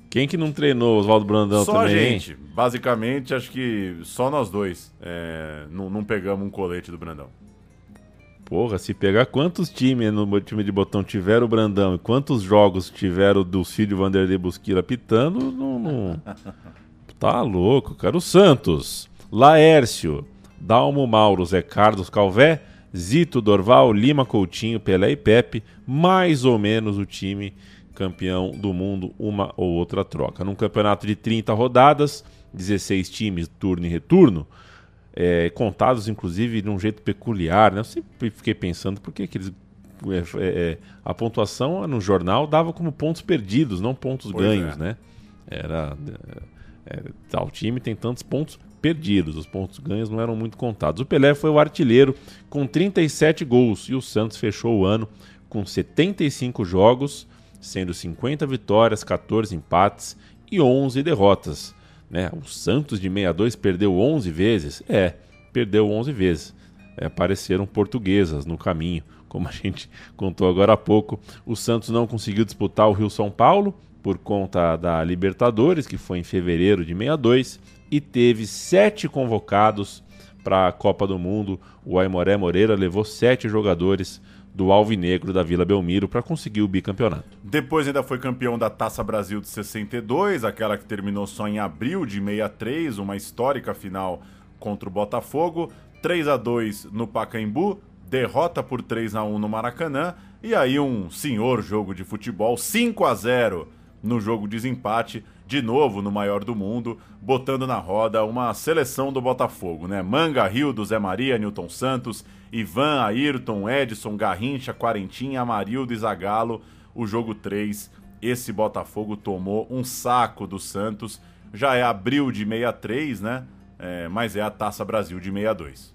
Quem que não treinou Oswaldo Brandão só também? Só a gente. Basicamente, acho que só nós dois é, não, não, pegamos um colete do Brandão. Porra, se pegar quantos times no time de botão tiveram o Brandão e quantos jogos tiveram do Cílio Vanderlei Busquila pitando, não, não... tá louco, cara. O Santos, Laércio, Dalmo Mauro, Zé Carlos Calvé, Zito Dorval, Lima Coutinho, Pelé e Pepe, mais ou menos o time campeão do mundo, uma ou outra troca. Num campeonato de 30 rodadas, 16 times, turno e retorno, é, contados inclusive de um jeito peculiar. Né? Eu sempre fiquei pensando por que, que eles. É, é, é a pontuação no jornal dava como pontos perdidos, não pontos pois ganhos, é. né? Era. Tal time tem tantos pontos perdidos, os pontos ganhos não eram muito contados. O Pelé foi o artilheiro com 37 gols e o Santos fechou o ano com 75 jogos, sendo 50 vitórias, 14 empates e 11 derrotas. Né? O Santos de 62 perdeu 11 vezes? É, perdeu 11 vezes. É, apareceram portuguesas no caminho, como a gente contou agora há pouco. O Santos não conseguiu disputar o Rio São Paulo por conta da Libertadores, que foi em fevereiro de 62, e teve sete convocados para a Copa do Mundo. O Aimoré Moreira levou sete jogadores do Alvinegro da Vila Belmiro para conseguir o bicampeonato. Depois ainda foi campeão da Taça Brasil de 62, aquela que terminou só em abril de 63, uma histórica final contra o Botafogo, 3 a 2 no Pacaembu, derrota por 3 a 1 no Maracanã e aí um senhor jogo de futebol, 5 a 0 no jogo de desempate, de novo no maior do mundo, botando na roda uma seleção do Botafogo, né? Manga, Rio, do Zé Maria, Newton Santos, Ivan, Ayrton, Edson, Garrincha, Quarentinha, Amarildo e Zagalo. O jogo 3, esse Botafogo tomou um saco do Santos. Já é abril de 63, né? É, mas é a Taça Brasil de 62.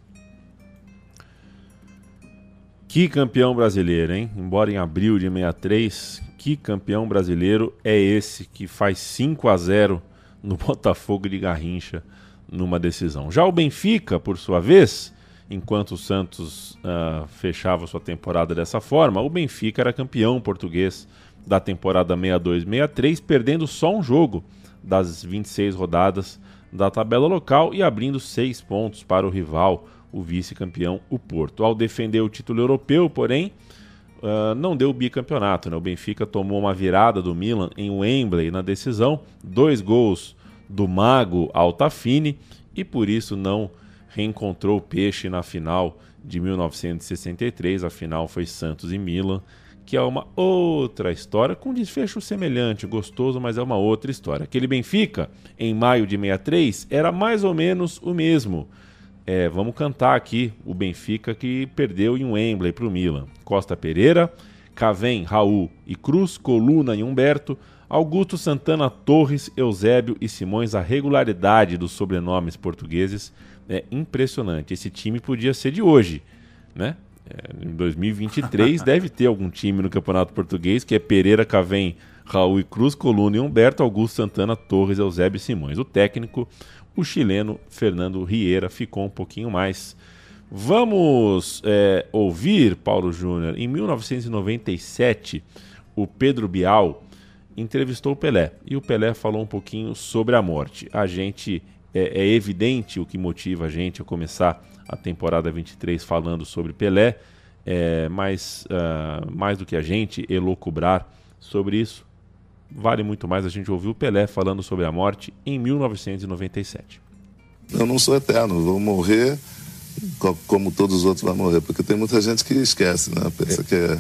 Que campeão brasileiro, hein? Embora em abril de 63, que campeão brasileiro é esse que faz 5 a 0 no Botafogo de Garrincha numa decisão. Já o Benfica, por sua vez, enquanto o Santos uh, fechava sua temporada dessa forma, o Benfica era campeão português da temporada 62-63, perdendo só um jogo das 26 rodadas da tabela local e abrindo seis pontos para o rival, o vice-campeão, o Porto. Ao defender o título europeu, porém, uh, não deu o bicampeonato. Né? O Benfica tomou uma virada do Milan em Wembley na decisão, dois gols do Mago Altafine e por isso não reencontrou o Peixe na final de 1963. A final foi Santos e Milan, que é uma outra história com desfecho semelhante, gostoso, mas é uma outra história. Aquele Benfica, em maio de 63, era mais ou menos o mesmo. É, vamos cantar aqui o Benfica que perdeu em Wembley para o Milan. Costa Pereira, Cavém, Raul e Cruz, Coluna e Humberto, Augusto Santana Torres, Eusébio e Simões. A regularidade dos sobrenomes portugueses é impressionante. Esse time podia ser de hoje, né? É, em 2023 deve ter algum time no Campeonato Português que é Pereira, Cavém, Raul e Cruz, Coluna e Humberto, Augusto Santana Torres, Eusébio e Simões. O técnico, o chileno Fernando Rieira, ficou um pouquinho mais. Vamos é, ouvir, Paulo Júnior, em 1997, o Pedro Bial entrevistou o Pelé e o Pelé falou um pouquinho sobre a morte. A gente é, é evidente o que motiva a gente a começar a temporada 23 falando sobre Pelé, é, mas uh, mais do que a gente elocubrar sobre isso, vale muito mais a gente ouvir o Pelé falando sobre a morte em 1997. Eu não sou eterno, vou morrer como todos os outros vão morrer, porque tem muita gente que esquece, né? Pensa que é.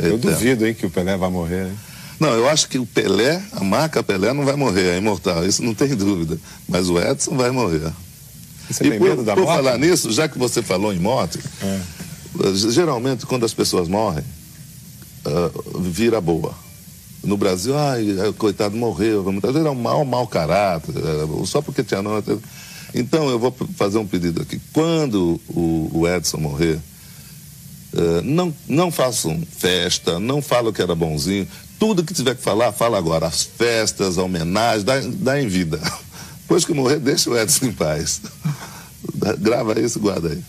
é eu duvido, hein, que o Pelé vai morrer, hein? Não, eu acho que o Pelé, a marca Pelé não vai morrer, é imortal, isso não tem dúvida. Mas o Edson vai morrer. Você e tem por, medo da por morte? falar nisso, já que você falou em morte, é. geralmente quando as pessoas morrem, uh, vira boa. No Brasil, ai, coitado, morreu. Muitas vezes é um mau, mau caráter, só porque tinha não. Então eu vou fazer um pedido aqui. Quando o, o Edson morrer, uh, não, não façam festa, não falem que era bonzinho. Tudo que tiver que falar, fala agora. As festas, a homenagem, dá, dá em vida. Depois que morrer, deixa o Edson em paz. Grava isso, guarda aí.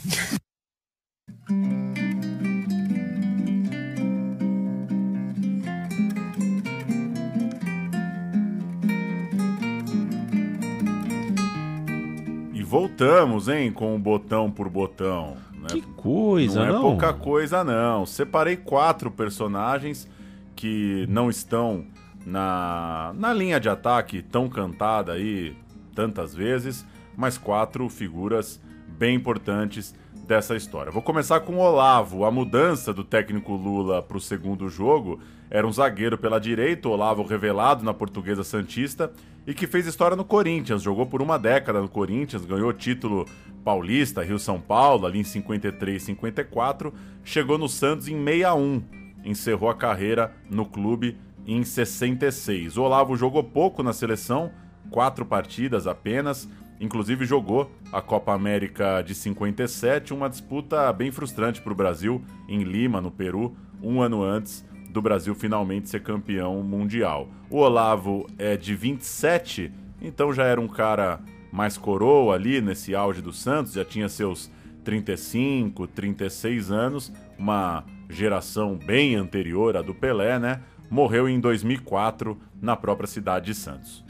E voltamos, hein, com o botão por botão. Né? Que coisa, não? Não é pouca coisa, não. Separei quatro personagens que não estão na, na linha de ataque tão cantada aí tantas vezes, mas quatro figuras bem importantes dessa história. Vou começar com o Olavo. A mudança do técnico Lula para o segundo jogo era um zagueiro pela direita, Olavo revelado na Portuguesa Santista e que fez história no Corinthians. Jogou por uma década no Corinthians, ganhou título paulista, Rio-São Paulo, ali em 53, 54. Chegou no Santos em 61. Encerrou a carreira no clube em 66. O Olavo jogou pouco na seleção, quatro partidas apenas. Inclusive jogou a Copa América de 57, uma disputa bem frustrante para o Brasil em Lima, no Peru, um ano antes do Brasil finalmente ser campeão mundial. O Olavo é de 27, então já era um cara mais coroa ali nesse auge do Santos, já tinha seus 35, 36 anos, uma geração bem anterior à do Pelé, né? Morreu em 2004 na própria cidade de Santos.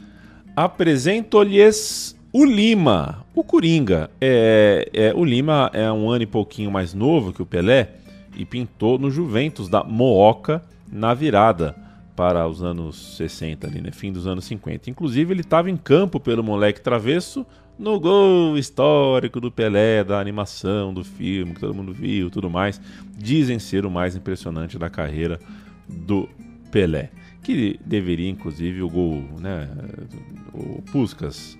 Apresento-lhes o Lima, o Coringa. É, é, o Lima é um ano e pouquinho mais novo que o Pelé e pintou no Juventus da Mooca na virada para os anos 60, ali, né? fim dos anos 50. Inclusive, ele estava em campo pelo moleque travesso no gol histórico do Pelé, da animação, do filme, que todo mundo viu tudo mais. Dizem ser o mais impressionante da carreira do Pelé que deveria, inclusive, o gol, né? O Puscas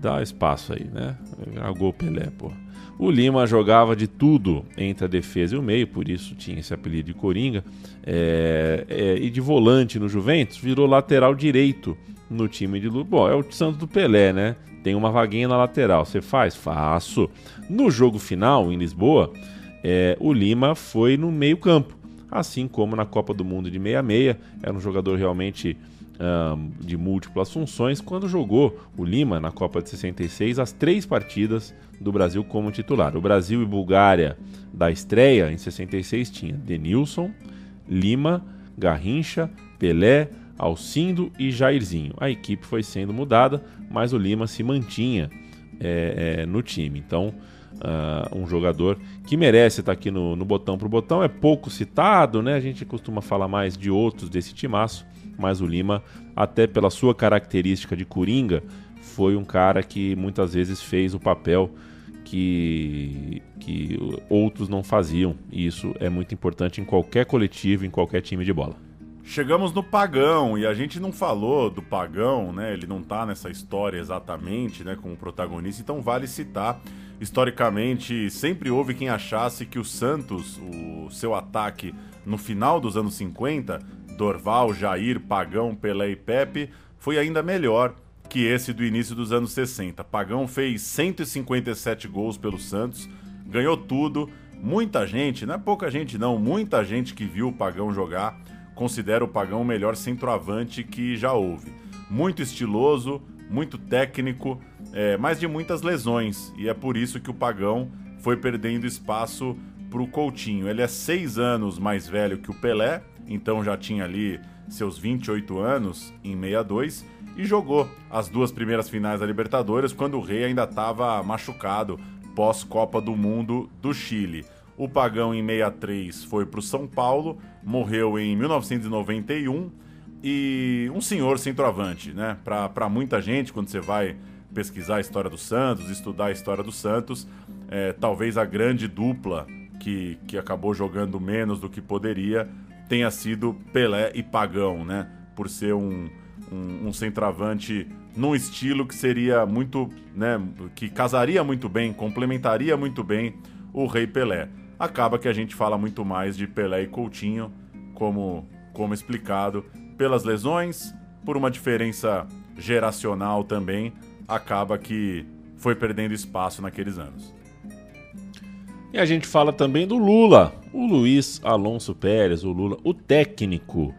dá espaço aí, né? A gol Pelé, pô. O Lima jogava de tudo entre a defesa e o meio, por isso tinha esse apelido de Coringa. É, é, e de volante no Juventus, virou lateral direito no time de Lula. Bom, é o Santos do Pelé, né? Tem uma vaguinha na lateral. Você faz? Faço. No jogo final, em Lisboa, é, o Lima foi no meio-campo assim como na Copa do Mundo de 66, era um jogador realmente de múltiplas funções, quando jogou o Lima na Copa de 66 as três partidas do Brasil como titular. O Brasil e Bulgária da estreia em 66 tinha Denilson, Lima, Garrincha, Pelé, Alcindo e Jairzinho. A equipe foi sendo mudada, mas o Lima se mantinha é, é, no time. Então, uh, um jogador que merece estar aqui no, no botão pro botão. É pouco citado, né? A gente costuma falar mais de outros desse timaço, mas o Lima, até pela sua característica de coringa, foi um cara que muitas vezes fez o papel que, que outros não faziam. E isso é muito importante em qualquer coletivo, em qualquer time de bola. Chegamos no Pagão e a gente não falou do Pagão, né? Ele não tá nessa história exatamente, né, como protagonista, então vale citar. Historicamente, sempre houve quem achasse que o Santos, o seu ataque no final dos anos 50, Dorval, Jair, Pagão, Pelé e Pepe, foi ainda melhor que esse do início dos anos 60. Pagão fez 157 gols pelo Santos, ganhou tudo. Muita gente, não é pouca gente não, muita gente que viu o Pagão jogar considera o Pagão o melhor centroavante que já houve. Muito estiloso, muito técnico, é, mas de muitas lesões. E é por isso que o Pagão foi perdendo espaço para o Coutinho. Ele é seis anos mais velho que o Pelé, então já tinha ali seus 28 anos em 62 e jogou as duas primeiras finais da Libertadores quando o Rei ainda estava machucado pós Copa do Mundo do Chile. O Pagão, em 63, foi para o São Paulo, morreu em 1991 e um senhor centroavante, né? Para muita gente, quando você vai pesquisar a história do Santos, estudar a história do Santos, é, talvez a grande dupla que, que acabou jogando menos do que poderia tenha sido Pelé e Pagão, né? Por ser um, um, um centroavante num estilo que seria muito, né? Que casaria muito bem, complementaria muito bem o Rei Pelé acaba que a gente fala muito mais de Pelé e Coutinho, como, como explicado, pelas lesões, por uma diferença geracional também, acaba que foi perdendo espaço naqueles anos. E a gente fala também do Lula, o Luiz Alonso Pérez, o Lula, o técnico.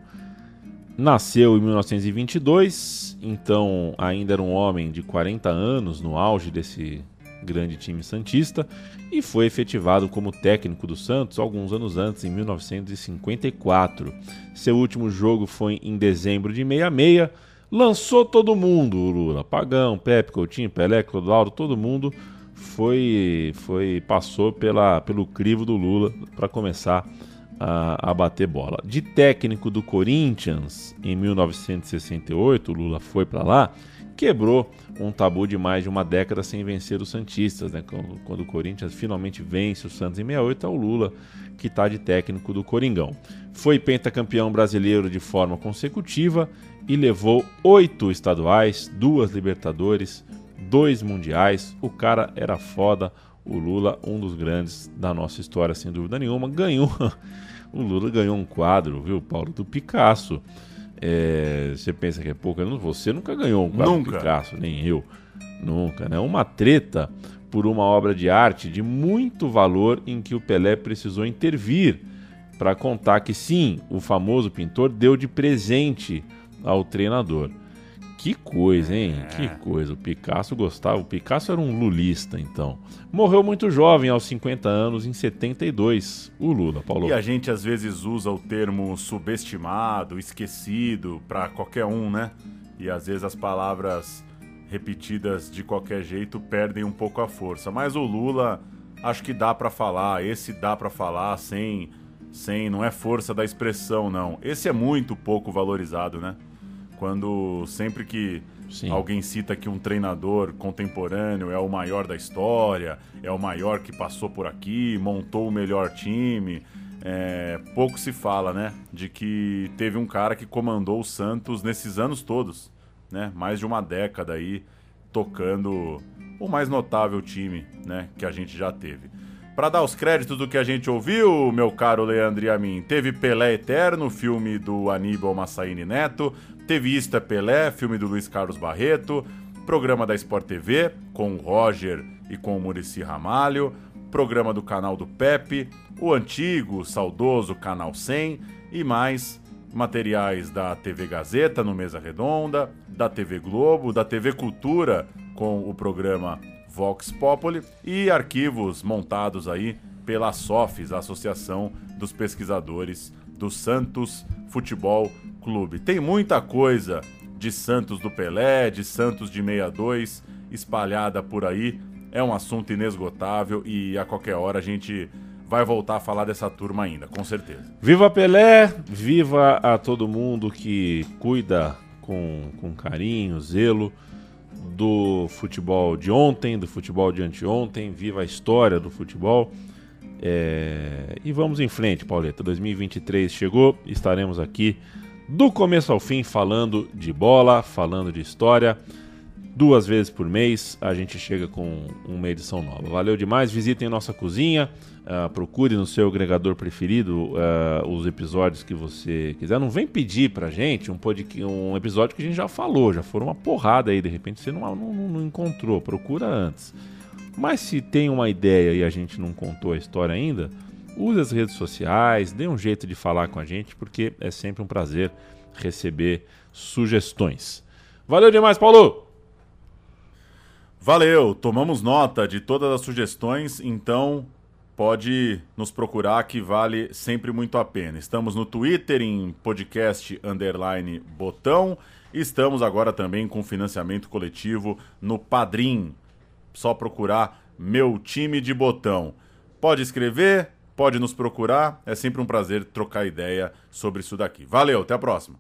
Nasceu em 1922, então ainda era um homem de 40 anos no auge desse grande time santista, e foi efetivado como técnico do Santos alguns anos antes, em 1954. Seu último jogo foi em dezembro de 66. Lançou todo mundo, o Lula, Pagão, Pepe, Coutinho, Pelé, Clodoaldo, todo mundo foi, foi passou pela, pelo crivo do Lula para começar a, a, bater bola. De técnico do Corinthians em 1968, o Lula foi para lá quebrou um tabu de mais de uma década sem vencer os Santistas. Né? Quando, quando o Corinthians finalmente vence o Santos em 68, é o Lula que está de técnico do Coringão. Foi pentacampeão brasileiro de forma consecutiva e levou oito estaduais, duas Libertadores, dois Mundiais. O cara era foda. O Lula, um dos grandes da nossa história, sem dúvida nenhuma, ganhou. o Lula ganhou um quadro, viu, Paulo, do Picasso. É, você pensa que é pouco, você nunca ganhou um quadro nunca. Picasso, nem eu. Nunca, né? Uma treta por uma obra de arte de muito valor em que o Pelé precisou intervir para contar que sim, o famoso pintor deu de presente ao treinador. Que coisa, hein? É. Que coisa. O Picasso gostava. O Picasso era um lulista, então. Morreu muito jovem, aos 50 anos, em 72. O Lula, Paulo. E a gente às vezes usa o termo subestimado, esquecido, para qualquer um, né? E às vezes as palavras repetidas de qualquer jeito perdem um pouco a força. Mas o Lula, acho que dá para falar. Esse dá para falar sem, sem. Não é força da expressão, não. Esse é muito pouco valorizado, né? Quando sempre que Sim. alguém cita que um treinador contemporâneo é o maior da história, é o maior que passou por aqui, montou o melhor time, é, pouco se fala, né? De que teve um cara que comandou o Santos nesses anos todos, né? Mais de uma década aí tocando o mais notável time, né? Que a gente já teve. Para dar os créditos do que a gente ouviu, meu caro Leandro e a mim, teve Pelé Eterno, filme do Aníbal Massaini Neto, é Pelé, filme do Luiz Carlos Barreto, programa da Sport TV, com o Roger e com o Murici Ramalho, programa do canal do Pepe, o antigo, saudoso Canal 100 e mais materiais da TV Gazeta no Mesa Redonda, da TV Globo, da TV Cultura com o programa Vox Populi e arquivos montados aí pela SOFIS, a Associação dos Pesquisadores do Santos Futebol Clube. Tem muita coisa de Santos do Pelé, de Santos de 62 espalhada por aí. É um assunto inesgotável e a qualquer hora a gente vai voltar a falar dessa turma ainda, com certeza. Viva Pelé, viva a todo mundo que cuida com, com carinho, zelo do futebol de ontem, do futebol de anteontem, viva a história do futebol. É... E vamos em frente, Pauleta. 2023 chegou, estaremos aqui do começo ao fim, falando de bola, falando de história. Duas vezes por mês a gente chega com uma edição nova. Valeu demais, visitem nossa cozinha, uh, procure no seu agregador preferido uh, os episódios que você quiser. Não vem pedir pra gente um, um episódio que a gente já falou, já foram uma porrada aí, de repente você não, não, não encontrou, procura antes. Mas se tem uma ideia e a gente não contou a história ainda, use as redes sociais, dê um jeito de falar com a gente, porque é sempre um prazer receber sugestões. Valeu demais, Paulo! Valeu, tomamos nota de todas as sugestões, então pode nos procurar que vale sempre muito a pena. Estamos no Twitter em podcast underline botão. Estamos agora também com financiamento coletivo no Padrim. Só procurar meu time de botão. Pode escrever, pode nos procurar. É sempre um prazer trocar ideia sobre isso daqui. Valeu, até a próxima.